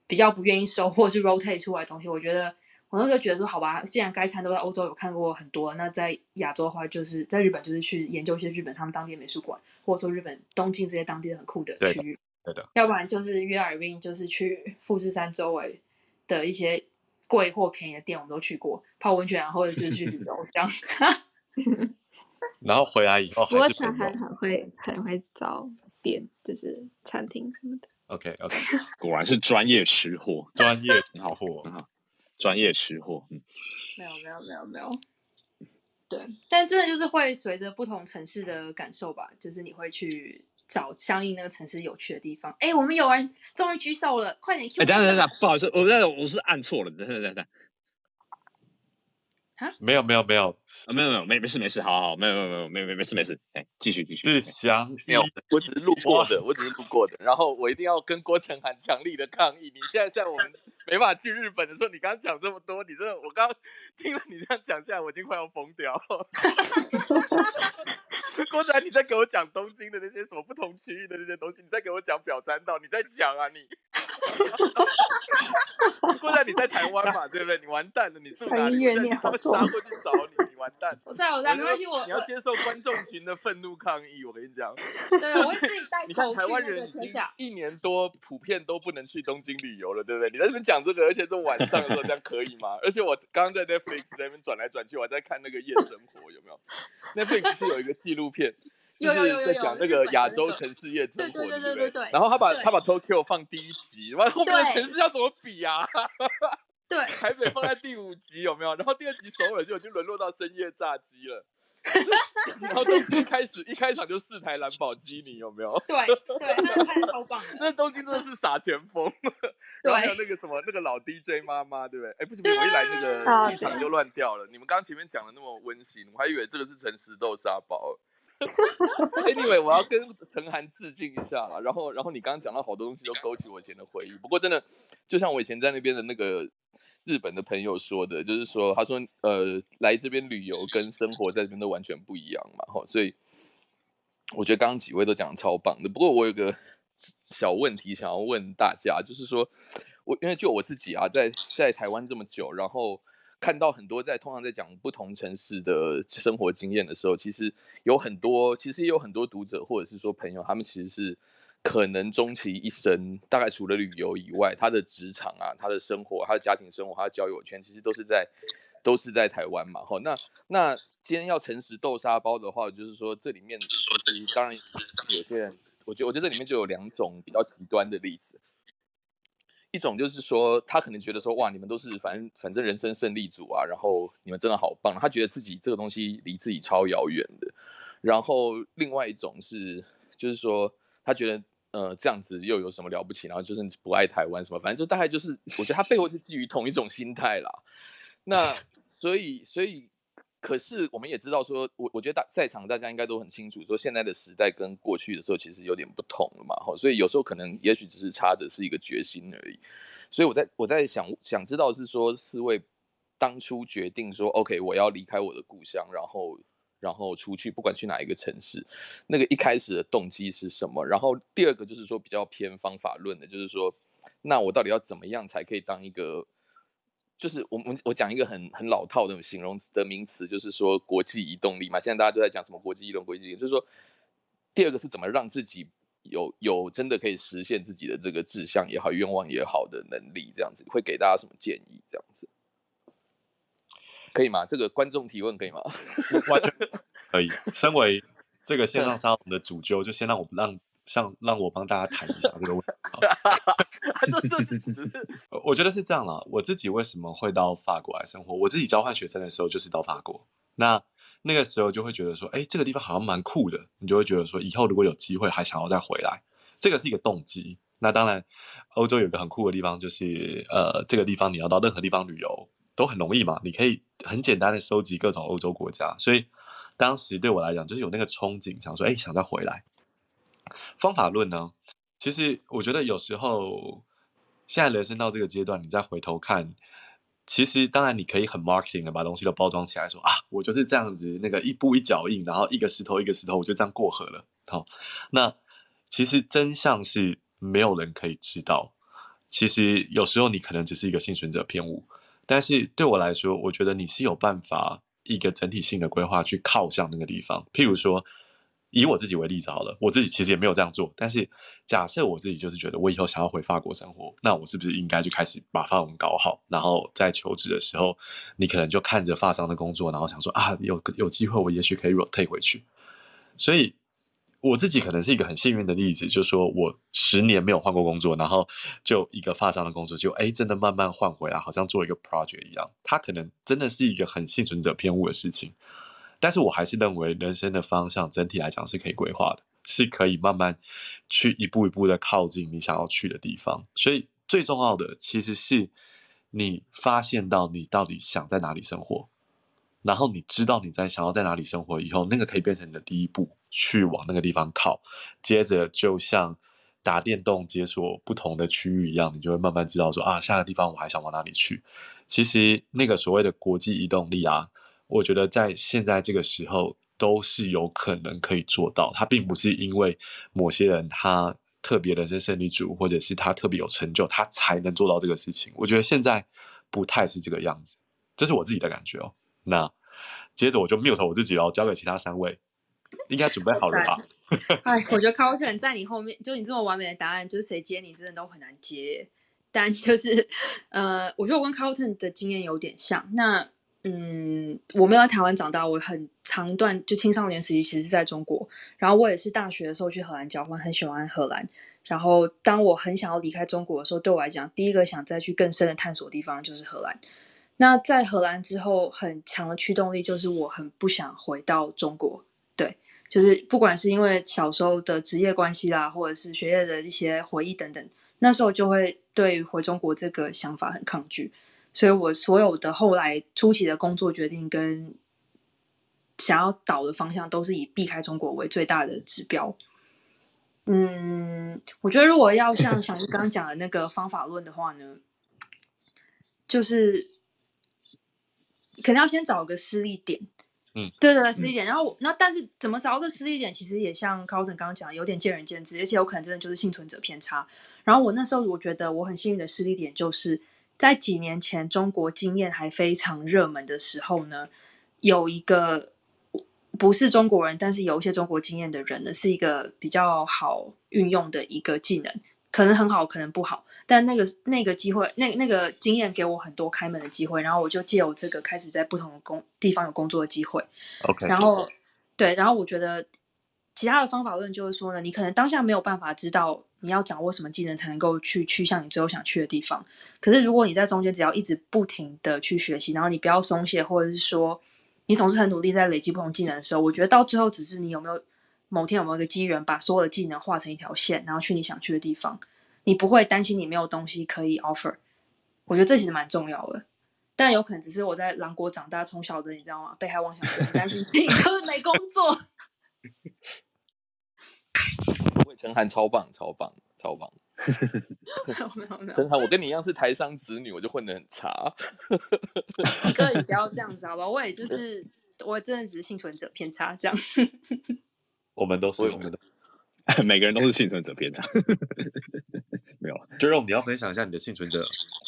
比较不愿意收或者是 rotate 出来的东西。我觉得。我那时候觉得说，好吧，既然该看都在欧洲有看过很多，那在亚洲的话，就是在日本，就是去研究一些日本他们当地的美术馆，或者说日本东京这些当地的很酷的区域。对的。要不然就是约 Irene，就是去富士山周围的一些贵或便宜的店，我们都去过，泡温泉啊，或者是去旅游这样。[laughs] 然后回来以后，不过陈还很会很会找店，就是餐厅什么的。OK OK，[laughs] 果然是专业吃货，专业吃货。很好。专业吃货，嗯，没有没有没有没有，对，但真的就是会随着不同城市的感受吧，就是你会去找相应那个城市有趣的地方。哎，我们有人终于举手了，快点 Q！哎，等等等等，不好意思，我那我是按错了，等等等等 [laughs] 下。没有没有没有啊没有没有没没事没事，好好没有没有没有没没没事没事，哎，继续继续。志祥，没有，我只是路过的，我只是路过的，然后我一定要跟郭成涵强力的抗议。你现在在我们 [laughs] 没法去日本的时候，你刚刚讲这么多，你真的，我刚刚听了你这样讲下来，我已经快要疯掉了。[laughs] 郭成涵，你在给我讲东京的那些什么不同区域的那些东西，你在给我讲表参道，你在讲啊你。郭成涵，你在台湾嘛，对不对？你完蛋了，你是哪里？拿过去找你，[laughs] 你完蛋！我在，我在，没关系，我你要接受观众群的愤怒抗议。我跟你讲，对，我会自己带。[laughs] 你看台湾人已经一年多普遍都不能去东京旅游了，对不对？你在这边讲这个，而且是晚上的时候，这样可以吗？[laughs] 而且我刚刚在 Netflix 在那边转来转去，我还在看那个夜生活，有没有？Netflix 是有一个纪录片，就是在讲那个亚洲城市夜生活，对对对？然后他把他把 Tokyo 放第一集，完后后面的城市要怎么比啊？对，[laughs] 台北放在 [laughs] 第五集有没有？然后第二集首尔就已经沦落到深夜炸鸡了，[laughs] 然后东京一开始一开场就四台蓝宝坚尼有没有？对对，那拍的超棒的。那东京真的是撒钱疯，然后还有那个什么那个老 DJ 妈妈，对不对？哎，不行不行，我一来那个气场就乱掉了。你们刚刚前面讲的那么温馨，我还以为这个是诚实豆沙包。[laughs] Anyway，我要跟陈涵致敬一下啦。然后然后你刚刚讲到好多东西都勾起我以前的回忆。不过真的，就像我以前在那边的那个。日本的朋友说的，就是说，他说，呃，来这边旅游跟生活在这边都完全不一样嘛，哈，所以我觉得刚刚几位都讲的超棒的。不过我有个小问题想要问大家，就是说，我因为就我自己啊，在在台湾这么久，然后看到很多在通常在讲不同城市的生活经验的时候，其实有很多，其实也有很多读者或者是说朋友，他们其实是。可能终其一生，大概除了旅游以外，他的职场啊，他的生活，他的家庭生活，他的交友圈，其实都是在，都是在台湾嘛。哈，那那今天要诚实豆沙包的话，就是说这里面其实当然有些人，我觉得我觉得这里面就有两种比较极端的例子，一种就是说他可能觉得说哇，你们都是反正反正人生胜利组啊，然后你们真的好棒，他觉得自己这个东西离自己超遥远的。然后另外一种是，就是说他觉得呃这样子又有什么了不起，然后就是不爱台湾什么，反正就大概就是我觉得他背后是基于同一种心态啦。那所以所以。可是我们也知道说，我我觉得大在场大家应该都很清楚，说现在的时代跟过去的时候其实有点不同了嘛，哈，所以有时候可能也许只是差的是一个决心而已。所以我在我在想想知道是说四位当初决定说，OK，我要离开我的故乡，然后然后出去，不管去哪一个城市，那个一开始的动机是什么？然后第二个就是说比较偏方法论的，就是说，那我到底要怎么样才可以当一个？就是我们我讲一个很很老套的形容词的名词，就是说国际移动力嘛。现在大家都在讲什么国际移动、国际移动，就是说第二个是怎么让自己有有真的可以实现自己的这个志向也好、愿望也好的能力，这样子会给大家什么建议？这样子可以吗？这个观众提问可以吗？完全 [laughs] 可以。身为这个线上沙龙的主揪，就先让我们让。像让我帮大家谈一下这个问题。[laughs] [laughs] 我觉得是这样啦。我自己为什么会到法国来生活？我自己交换学生的时候就是到法国。那那个时候就会觉得说，哎，这个地方好像蛮酷的。你就会觉得说，以后如果有机会还想要再回来，这个是一个动机。那当然，欧洲有一个很酷的地方，就是呃，这个地方你要到任何地方旅游都很容易嘛。你可以很简单的收集各种欧洲国家。所以当时对我来讲，就是有那个憧憬，想说，哎，想再回来。方法论呢？其实我觉得有时候，现在人生到这个阶段，你再回头看，其实当然你可以很 marketing 的把东西都包装起来，说啊，我就是这样子，那个一步一脚印，然后一个石头一个石头，我就这样过河了。好，那其实真相是没有人可以知道。其实有时候你可能只是一个幸存者偏误，但是对我来说，我觉得你是有办法一个整体性的规划去靠向那个地方，譬如说。以我自己为例子好了，我自己其实也没有这样做。但是假设我自己就是觉得我以后想要回法国生活，那我是不是应该就开始把法文搞好？然后在求职的时候，你可能就看着法商的工作，然后想说啊，有有机会我也许可以 rotate 回去。所以我自己可能是一个很幸运的例子，就是说我十年没有换过工作，然后就一个法商的工作就哎真的慢慢换回来，好像做一个 project 一样。它可能真的是一个很幸存者偏误的事情。但是我还是认为人生的方向整体来讲是可以规划的，是可以慢慢去一步一步的靠近你想要去的地方。所以最重要的其实是你发现到你到底想在哪里生活，然后你知道你在想要在哪里生活以后，那个可以变成你的第一步，去往那个地方靠。接着就像打电动解锁不同的区域一样，你就会慢慢知道说啊，下个地方我还想往哪里去。其实那个所谓的国际移动力啊。我觉得在现在这个时候都是有可能可以做到，他并不是因为某些人他特别的人生胜利组，或者是他特别有成就，他才能做到这个事情。我觉得现在不太是这个样子，这是我自己的感觉哦。那接着我就 mute 我自己了，交给其他三位，应该准备好了吧？哎，我觉得 [laughs] Carlton 在你后面，就你这么完美的答案，就是谁接你真的都很难接。但就是呃，我觉得我跟 Carlton 的经验有点像。那嗯，我没有在台湾长大，我很长段就青少年时期其实是在中国。然后我也是大学的时候去荷兰交换，很喜欢荷兰。然后当我很想要离开中国的时候，对我来讲，第一个想再去更深的探索的地方就是荷兰。那在荷兰之后，很强的驱动力就是我很不想回到中国。对，就是不管是因为小时候的职业关系啦，或者是学业的一些回忆等等，那时候就会对回中国这个想法很抗拒。所以我所有的后来初期的工作决定跟想要导的方向，都是以避开中国为最大的指标。嗯，我觉得如果要像小玉刚刚讲的那个方法论的话呢，就是肯定要先找个失力点。嗯，对对对，施力点。然后那但是怎么找个施力点，其实也像 Carlton 刚刚讲的，有点见仁见智，而且有可能真的就是幸存者偏差。然后我那时候我觉得我很幸运的施力点就是。在几年前，中国经验还非常热门的时候呢，有一个不是中国人，但是有一些中国经验的人呢，是一个比较好运用的一个技能，可能很好，可能不好，但那个那个机会，那那个经验给我很多开门的机会，然后我就借由这个开始在不同的工地方有工作的机会。OK，然后对，然后我觉得其他的方法论就是说呢，你可能当下没有办法知道。你要掌握什么技能才能够去去向你最后想去的地方？可是如果你在中间只要一直不停的去学习，然后你不要松懈，或者是说，你总是很努力在累积不同技能的时候，我觉得到最后只是你有没有某天有没有一个机缘把所有的技能画成一条线，然后去你想去的地方，你不会担心你没有东西可以 offer。我觉得这其实蛮重要的，但有可能只是我在狼国长大，从小的你知道吗？被害妄想症，担心自己 [laughs] 就是没工作。[laughs] 陈涵超棒，超棒，超棒。[laughs] [laughs] 陈涵，我跟你一样是台商子女，我就混得很差。你哥，你不要这样子好吧？我也就是，我真的只是幸存者偏差这样。我们都是，我们都，[laughs] 每个人都是幸存者篇章。[laughs] 没有，Jerome，你要分享一下你的幸存者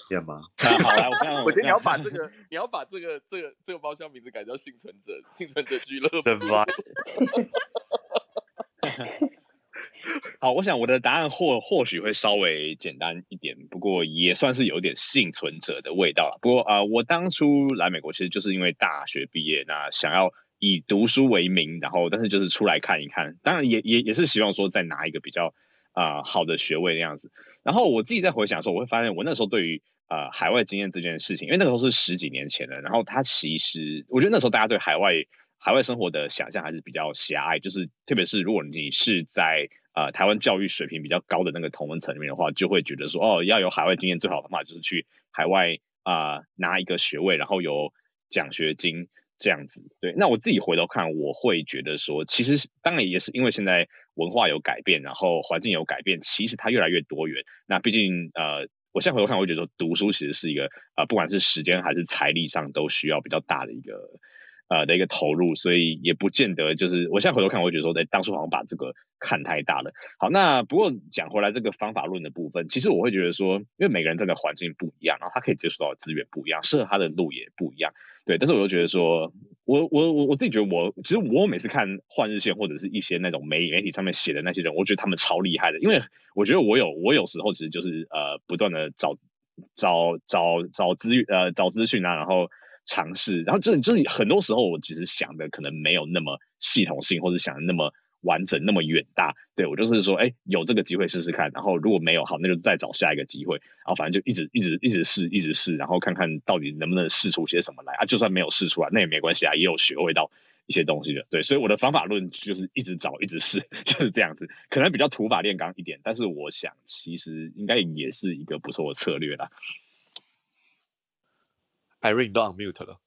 偏吗？[laughs] 好来，我我觉得你要把这个，你要把这个这个这个包厢名字改叫幸存者，幸存者俱乐部。好，我想我的答案或或许会稍微简单一点，不过也算是有点幸存者的味道了。不过啊、呃，我当初来美国其实就是因为大学毕业，那想要以读书为名，然后但是就是出来看一看，当然也也也是希望说再拿一个比较啊、好的学位那样子。然后我自己在回想的时候，我会发现我那时候对于啊、海外经验这件事情，因为那个时候是十几年前了，然后他其实我觉得那时候大家对海外海外生活的想象还是比较狭隘，就是特别是如果你是在呃，台湾教育水平比较高的那个同温层里面的话，就会觉得说，哦，要有海外经验，最好的方法就是去海外啊、拿一个学位，然后有奖学金这样子。对，那我自己回头看，我会觉得说，其实当然也是因为现在文化有改变，然后环境有改变，其实它越来越多元。那毕竟呃，我现在回头看，我会觉得说，读书其实是一个啊、呃，不管是时间还是财力上，都需要比较大的一个。呃的一个投入，所以也不见得就是我现在回头看，我会觉得说，在当初好像把这个看太大了。好，那不过讲回来，这个方法论的部分，其实我会觉得说，因为每个人在的环境不一样，然后他可以接触到的资源不一样，适合他的路也不一样。对，但是我又觉得说，我我我我自己觉得我，其实我每次看换日线或者是一些那种媒媒体上面写的那些人，我觉得他们超厉害的，因为我觉得我有我有时候其实就是呃不断的找找找找资源呃找资讯啊，然后。尝试，然后就是就是很多时候我其实想的可能没有那么系统性，或者想的那么完整、那么远大。对，我就是说，哎，有这个机会试试看，然后如果没有，好，那就再找下一个机会。然后反正就一直一直一直试，一直试，然后看看到底能不能试出些什么来啊。就算没有试出来，那也没关系啊，也有学会到一些东西的。对，所以我的方法论就是一直找，一直试，[laughs] 就是这样子。可能比较土法炼钢一点，但是我想其实应该也是一个不错的策略啦。Irene 都 unmute 了。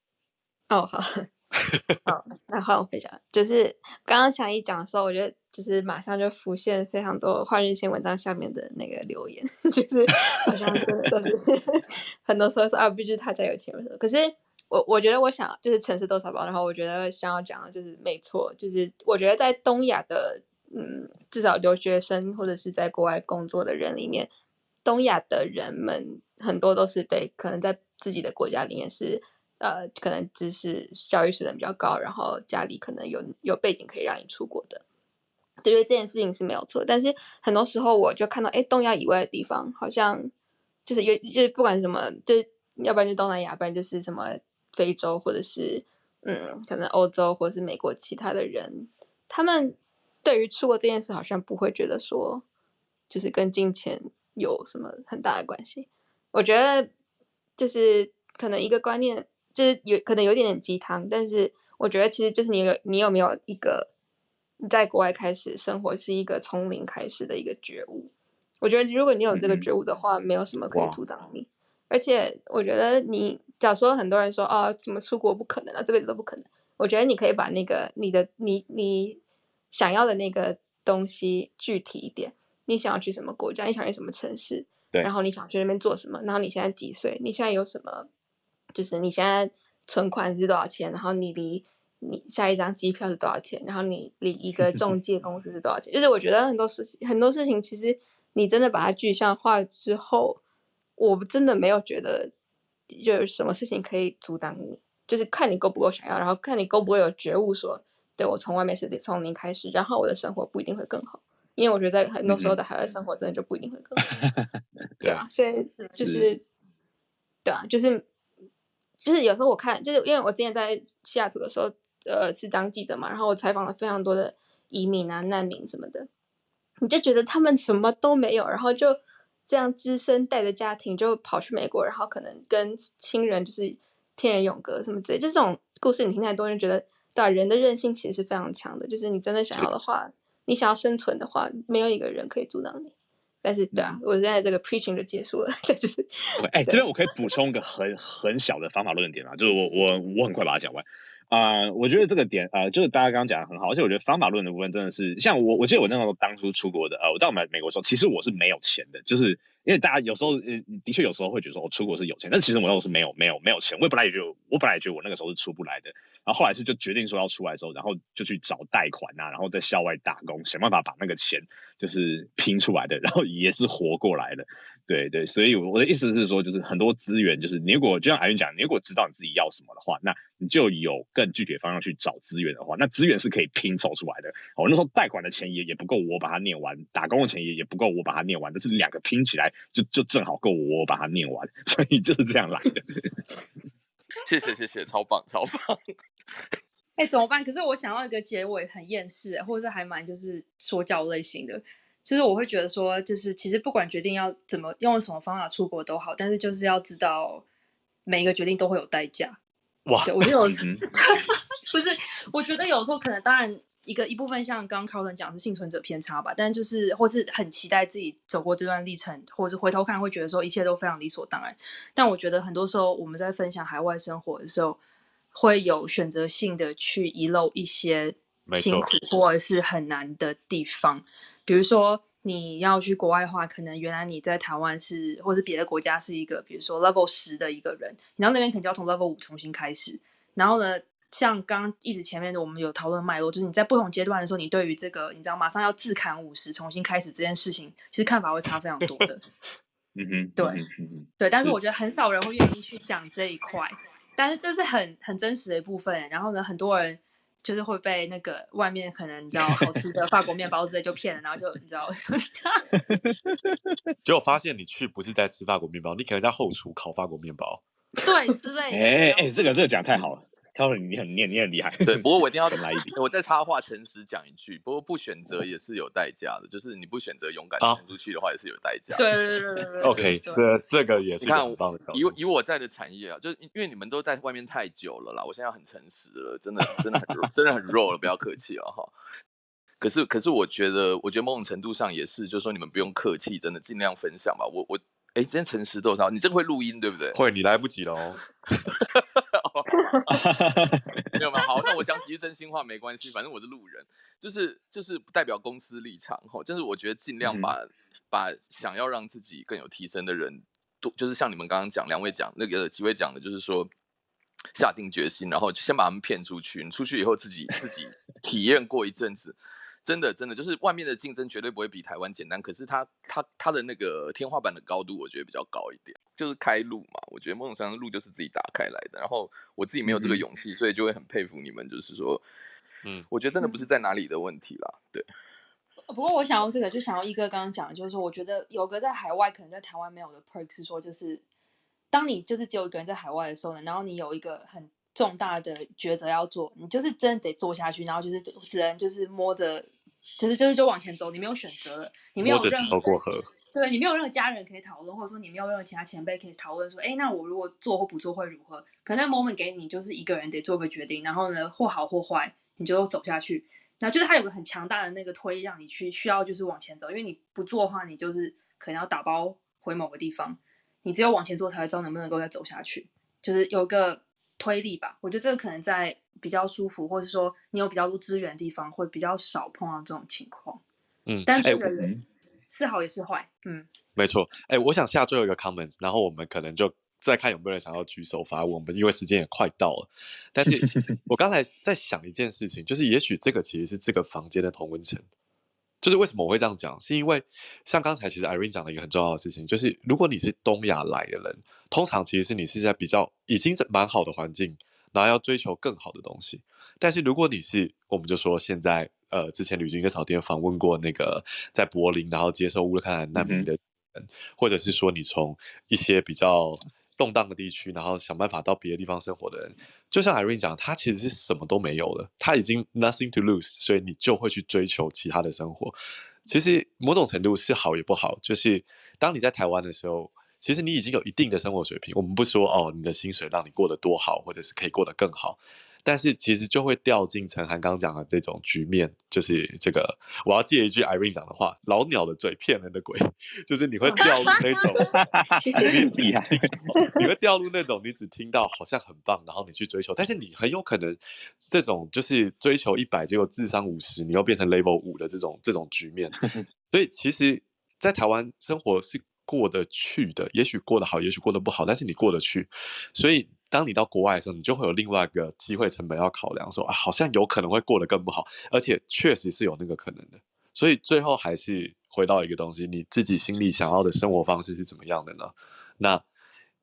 哦，好，[laughs] 好，那换我分享。就是刚刚强一讲的时候，我觉得就是马上就浮现非常多换日线文章下面的那个留言，[laughs] 就是好像真的都是 [laughs] 很多时候说啊，必须他家有钱。可是我我觉得我想就是城市豆沙包，然后我觉得想要讲的就是没错，就是我觉得在东亚的嗯，至少留学生或者是在国外工作的人里面，东亚的人们很多都是对可能在。自己的国家里面是，呃，可能知识教育水准比较高，然后家里可能有有背景可以让你出国的，对，这件事情是没有错。但是很多时候我就看到，哎，东亚以外的地方好像就是有，就是不管什么，就是要不然就东南亚，不然就是什么非洲，或者是嗯，可能欧洲或者是美国其他的人，他们对于出国这件事好像不会觉得说，就是跟金钱有什么很大的关系。我觉得。就是可能一个观念，就是有可能有点点鸡汤，但是我觉得其实就是你有你有没有一个在国外开始生活是一个从零开始的一个觉悟。我觉得如果你有这个觉悟的话，嗯、没有什么可以阻挡你。而且我觉得你，假如说很多人说啊，怎么出国不可能啊，这辈子都不可能。我觉得你可以把那个你的你你想要的那个东西具体一点，你想要去什么国家，你想去什么城市。然后你想去那边做什么？然后你现在几岁？你现在有什么？就是你现在存款是多少钱？然后你离你下一张机票是多少钱？然后你离一个 [laughs] 中介公司是多少钱？就是我觉得很多事情，很多事情其实你真的把它具象化之后，我真的没有觉得就是什么事情可以阻挡你，就是看你够不够想要，然后看你够不够有觉悟说，说对我从外面是得从零开始，然后我的生活不一定会更好。因为我觉得在很多时候的海外生活真的就不一定会更好，对啊，所以就是，对啊，就是就是有时候我看，就是因为我之前在西雅图的时候，呃，是当记者嘛，然后我采访了非常多的移民啊、难民什么的，你就觉得他们什么都没有，然后就这样只身带着家庭就跑去美国，然后可能跟亲人就是天人永隔什么之类，就这种故事你听太多，就觉得对人的韧性其实是非常强的，就是你真的想要的话，你想要生存的话，没有一个人可以阻挡你。但是对啊，嗯、我现在这个 preaching 就结束了，[laughs] 就是哎，这边我可以补充一个很很小的方法论点啊，就是我我我很快把它讲完。啊、呃，我觉得这个点啊、呃，就是大家刚刚讲的很好，而且我觉得方法论的部分真的是，像我，我记得我那时候当初出国的，呃，我到美美国的时候，其实我是没有钱的，就是因为大家有时候，呃，的确有时候会觉得说我出国是有钱，但其实我那时候是没有没有没有钱，我本来也觉得，我本来也觉得我那个时候是出不来的，然后后来是就决定说要出来之后，然后就去找贷款啊，然后在校外打工，想办法把那个钱就是拼出来的，然后也是活过来的。对对，所以我的意思是说，就是很多资源，就是你如果就像海云讲，你如果知道你自己要什么的话，那你就有更具体的方向去找资源的话，那资源是可以拼凑出来的。我那时候贷款的钱也也不够我把它念完，打工的钱也也不够我把它念完，但是两个拼起来就就正好够我把它念完，[laughs] 所以就是这样来的。[laughs] 谢谢谢谢，超棒超棒。[laughs] 哎、欸，怎么办？可是我想要一个结尾很厌世，或者是还蛮就是说教类型的。其实我会觉得说，就是其实不管决定要怎么用什么方法出国都好，但是就是要知道每一个决定都会有代价。哇，对我就有，[laughs] 不是，我觉得有时候可能当然一个一部分像刚刚 Carlton 讲是幸存者偏差吧，但就是或是很期待自己走过这段历程，或者是回头看会觉得说一切都非常理所当然。但我觉得很多时候我们在分享海外生活的时候，会有选择性的去遗漏一些辛苦或者是很难的地方。比如说，你要去国外的话，可能原来你在台湾是，或是别的国家是一个，比如说 level 十的一个人，你到那边可能就要从 level 五重新开始。然后呢，像刚刚一直前面的我们有讨论脉络，就是你在不同阶段的时候，你对于这个你知道马上要自砍五十重新开始这件事情，其实看法会差非常多的。[laughs] 嗯哼，对，对，但是我觉得很少人会愿意去讲这一块，但是这是很很真实的一部分。然后呢，很多人。就是会被那个外面可能你知道好吃的法国面包之类就骗了，然后就你知道，[laughs] 结果发现你去不是在吃法国面包，你可能在后厨烤法国面包，对之类的。哎哎，这个这个讲太好了。他说你很念，你很厉害。对，不过我一定要来一点，[laughs] 我再插话，诚实讲一句，不过不选择也是有代价的，就是你不选择勇敢冲出去的话，也是有代价。对对对对对。OK，这这个也是你看，以以我在的产业啊，就是因为你们都在外面太久了啦，我现在很诚实了，真的真的很真的很肉了，不要客气了哈。可是可是我觉得，我觉得某种程度上也是，就是说你们不用客气，真的尽量分享吧。我我哎，今天诚实多少？你真会录音对不对？会，你来不及了哦。[laughs] [laughs] 没有没有，好，那我讲几句真心话没关系，反正我是路人，就是就是不代表公司立场哈，就是我觉得尽量把、嗯、把想要让自己更有提升的人，多就是像你们刚刚讲，两位讲那个几位讲的，就是说下定决心，然后先把他们骗出去，你出去以后自己自己体验过一阵子。真的，真的就是外面的竞争绝对不会比台湾简单，可是它它它的那个天花板的高度，我觉得比较高一点，就是开路嘛。我觉得某种程度路就是自己打开来的。然后我自己没有这个勇气，嗯、所以就会很佩服你们，就是说，嗯，我觉得真的不是在哪里的问题啦。对。不过我想要这个，就想要一哥刚刚讲的，就是说，我觉得有个在海外可能在台湾没有的 perk 是说，就是当你就是只有一个人在海外的时候呢，然后你有一个很重大的抉择要做，你就是真的得做下去，然后就是只能就是摸着。其实就是就往前走，你没有选择了，你没有任何过河，对，你没有任何家人可以讨论，或者说你没有任何其他前辈可以讨论说，哎，那我如果做或不做会如何？可能那 moment 给你就是一个人得做个决定，然后呢，或好或坏，你就走下去。然后就是他有个很强大的那个推力让你去需要就是往前走，因为你不做的话，你就是可能要打包回某个地方，你只有往前做才会知道能不能够再走下去，就是有个。推力吧，我觉得这个可能在比较舒服，或者是说你有比较多资源的地方，会比较少碰到这种情况。嗯，但这个人是好也是坏。嗯，没错。哎、欸，我想下最后一个 comment，然后我们可能就再看有没有人想要举手发问。我们因为时间也快到了，但是 [laughs] 我刚才在想一件事情，就是也许这个其实是这个房间的同温层。就是为什么我会这样讲，是因为像刚才其实 Irene 讲了一个很重要的事情，就是如果你是东亚来的人，通常其实是你是在比较已经蛮好的环境，然后要追求更好的东西。但是如果你是，我们就说现在，呃，之前旅行跟草甸访问过那个在柏林，然后接受乌克兰难民的人，嗯、或者是说你从一些比较。动荡的地区，然后想办法到别的地方生活的人，就像 Irene 讲，他其实是什么都没有了，他已经 nothing to lose，所以你就会去追求其他的生活。其实某种程度是好也不好，就是当你在台湾的时候，其实你已经有一定的生活水平。我们不说哦，你的薪水让你过得多好，或者是可以过得更好，但是其实就会掉进陈涵刚讲的这种局面，就是这个我要借一句 Irene 讲的话：“老鸟的嘴骗人的鬼”，[laughs] 就是你会掉入那种，[laughs] 谢谢厉害，你会掉入那种你只听到好像很棒，然后你去追求，但是你很有可能这种就是追求一百，结果智商五十，你又变成 level 五的这种这种局面。[laughs] 所以其实，在台湾生活是过得去的，也许过得好，也许过得不好，但是你过得去，所以。当你到国外的时候，你就会有另外一个机会成本要考量，说啊，好像有可能会过得更不好，而且确实是有那个可能的。所以最后还是回到一个东西，你自己心里想要的生活方式是怎么样的呢？那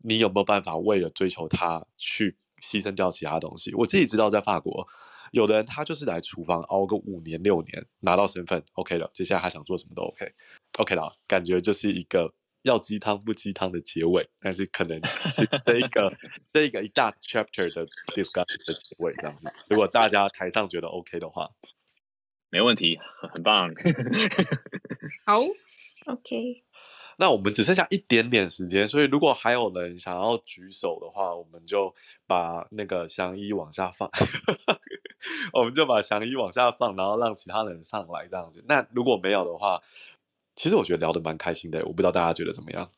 你有没有办法为了追求它去牺牲掉其他东西？我自己知道，在法国，有的人他就是来厨房熬个五年六年，拿到身份 OK 了，接下来他想做什么都 OK，OK 了，感觉就是一个。要鸡汤不鸡汤的结尾，但是可能是这一个这一个一大 chapter 的 discussion 的结尾这样子。如果大家台上觉得 OK 的话，没问题，很棒。[laughs] 好，OK。[laughs] 那我们只剩下一点点时间，所以如果还有人想要举手的话，我们就把那个翔一往下放，[laughs] 我们就把翔一往下放，然后让其他人上来这样子。那如果没有的话，其实我觉得聊得蛮开心的，我不知道大家觉得怎么样？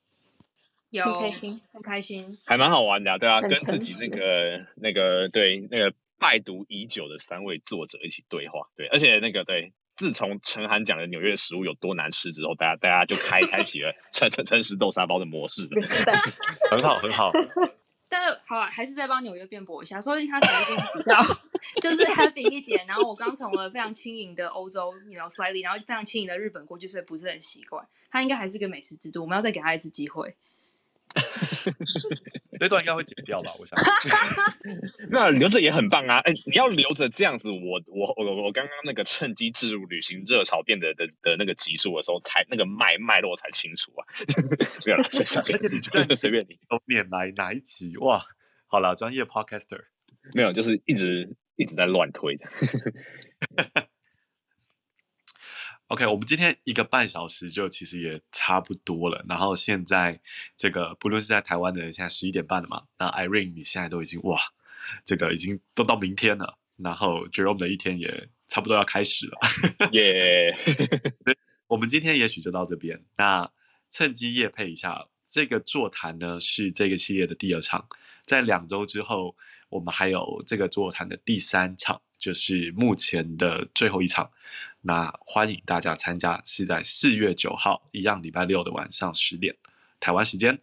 有很开心，很开心，还蛮好玩的，对啊，跟自己那个那个对那个拜读已久的三位作者一起对话，对，而且那个对，自从陈涵讲的纽约食物有多难吃之后，大家大家就开开启了诚诚诚实豆沙包的模式，[laughs] 很好很好。但是好啊，还是再帮纽约辩驳一下，说不定他可能就是比较 [laughs] 就是 happy 一点。然后我刚从了非常轻盈的欧洲，然后 slightly，然后非常轻盈的日本过去，所以不是很习惯。他应该还是个美食之都，我们要再给他一次机会。[laughs] 这段应该会剪掉吧？我想。[laughs] 那留着也很棒啊！哎，你要留着这样子，我我我我刚刚那个趁机置入旅行热潮店的的的那个集数的时候，才那个脉脉络才清楚啊。[laughs] 没有了，而且你觉得随便你都念来哪一集哇？好了，专业 podcaster 没有，就是一直一直在乱推的。OK，我们今天一个半小时就其实也差不多了。然后现在这个不论是在台湾的，现在十一点半了嘛。那 Irene 你现在都已经哇，这个已经都到明天了。然后 Jerome 的一天也差不多要开始了。耶！[laughs] 我们今天也许就到这边。那趁机夜配一下，这个座谈呢是这个系列的第二场。在两周之后，我们还有这个座谈的第三场。就是目前的最后一场，那欢迎大家参加，是在四月九号，一样礼拜六的晚上十点，台湾时间。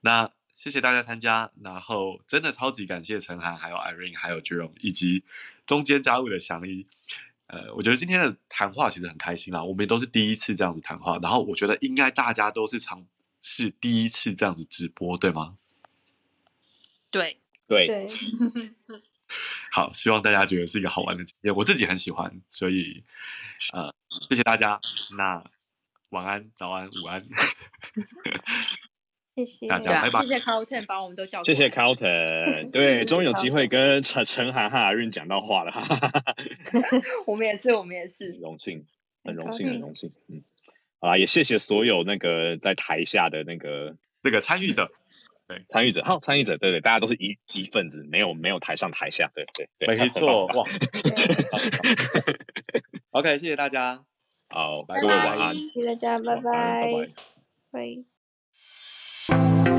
那谢谢大家参加，然后真的超级感谢陈涵，还有 Irene，还有 Jerome，以及中间加入的祥一。呃，我觉得今天的谈话其实很开心啦，我们也都是第一次这样子谈话，然后我觉得应该大家都是尝试第一次这样子直播，对吗？对对对。[laughs] 好，希望大家觉得是一个好玩的经验，我自己很喜欢，所以，呃，谢谢大家。那晚安、早安、午安，谢 [laughs] 谢大家，拜拜。谢谢 Carlton 把我们都叫谢谢 Carlton，对，终于有机会跟陈陈涵和 Irene 讲到话了，哈哈哈哈。[laughs] 我们也是，我们也是，荣幸，很荣幸，很荣幸。嗯，好啦，也谢谢所有那个在台下的那个这个参与者。对，参与者，好，参与者，对对，大家都是一一份子，没有没有台上台下，对对对，没错，哇，OK，谢谢大家，[laughs] 好，拜拜，各位晚安，谢谢大家，拜拜，拜拜，拜。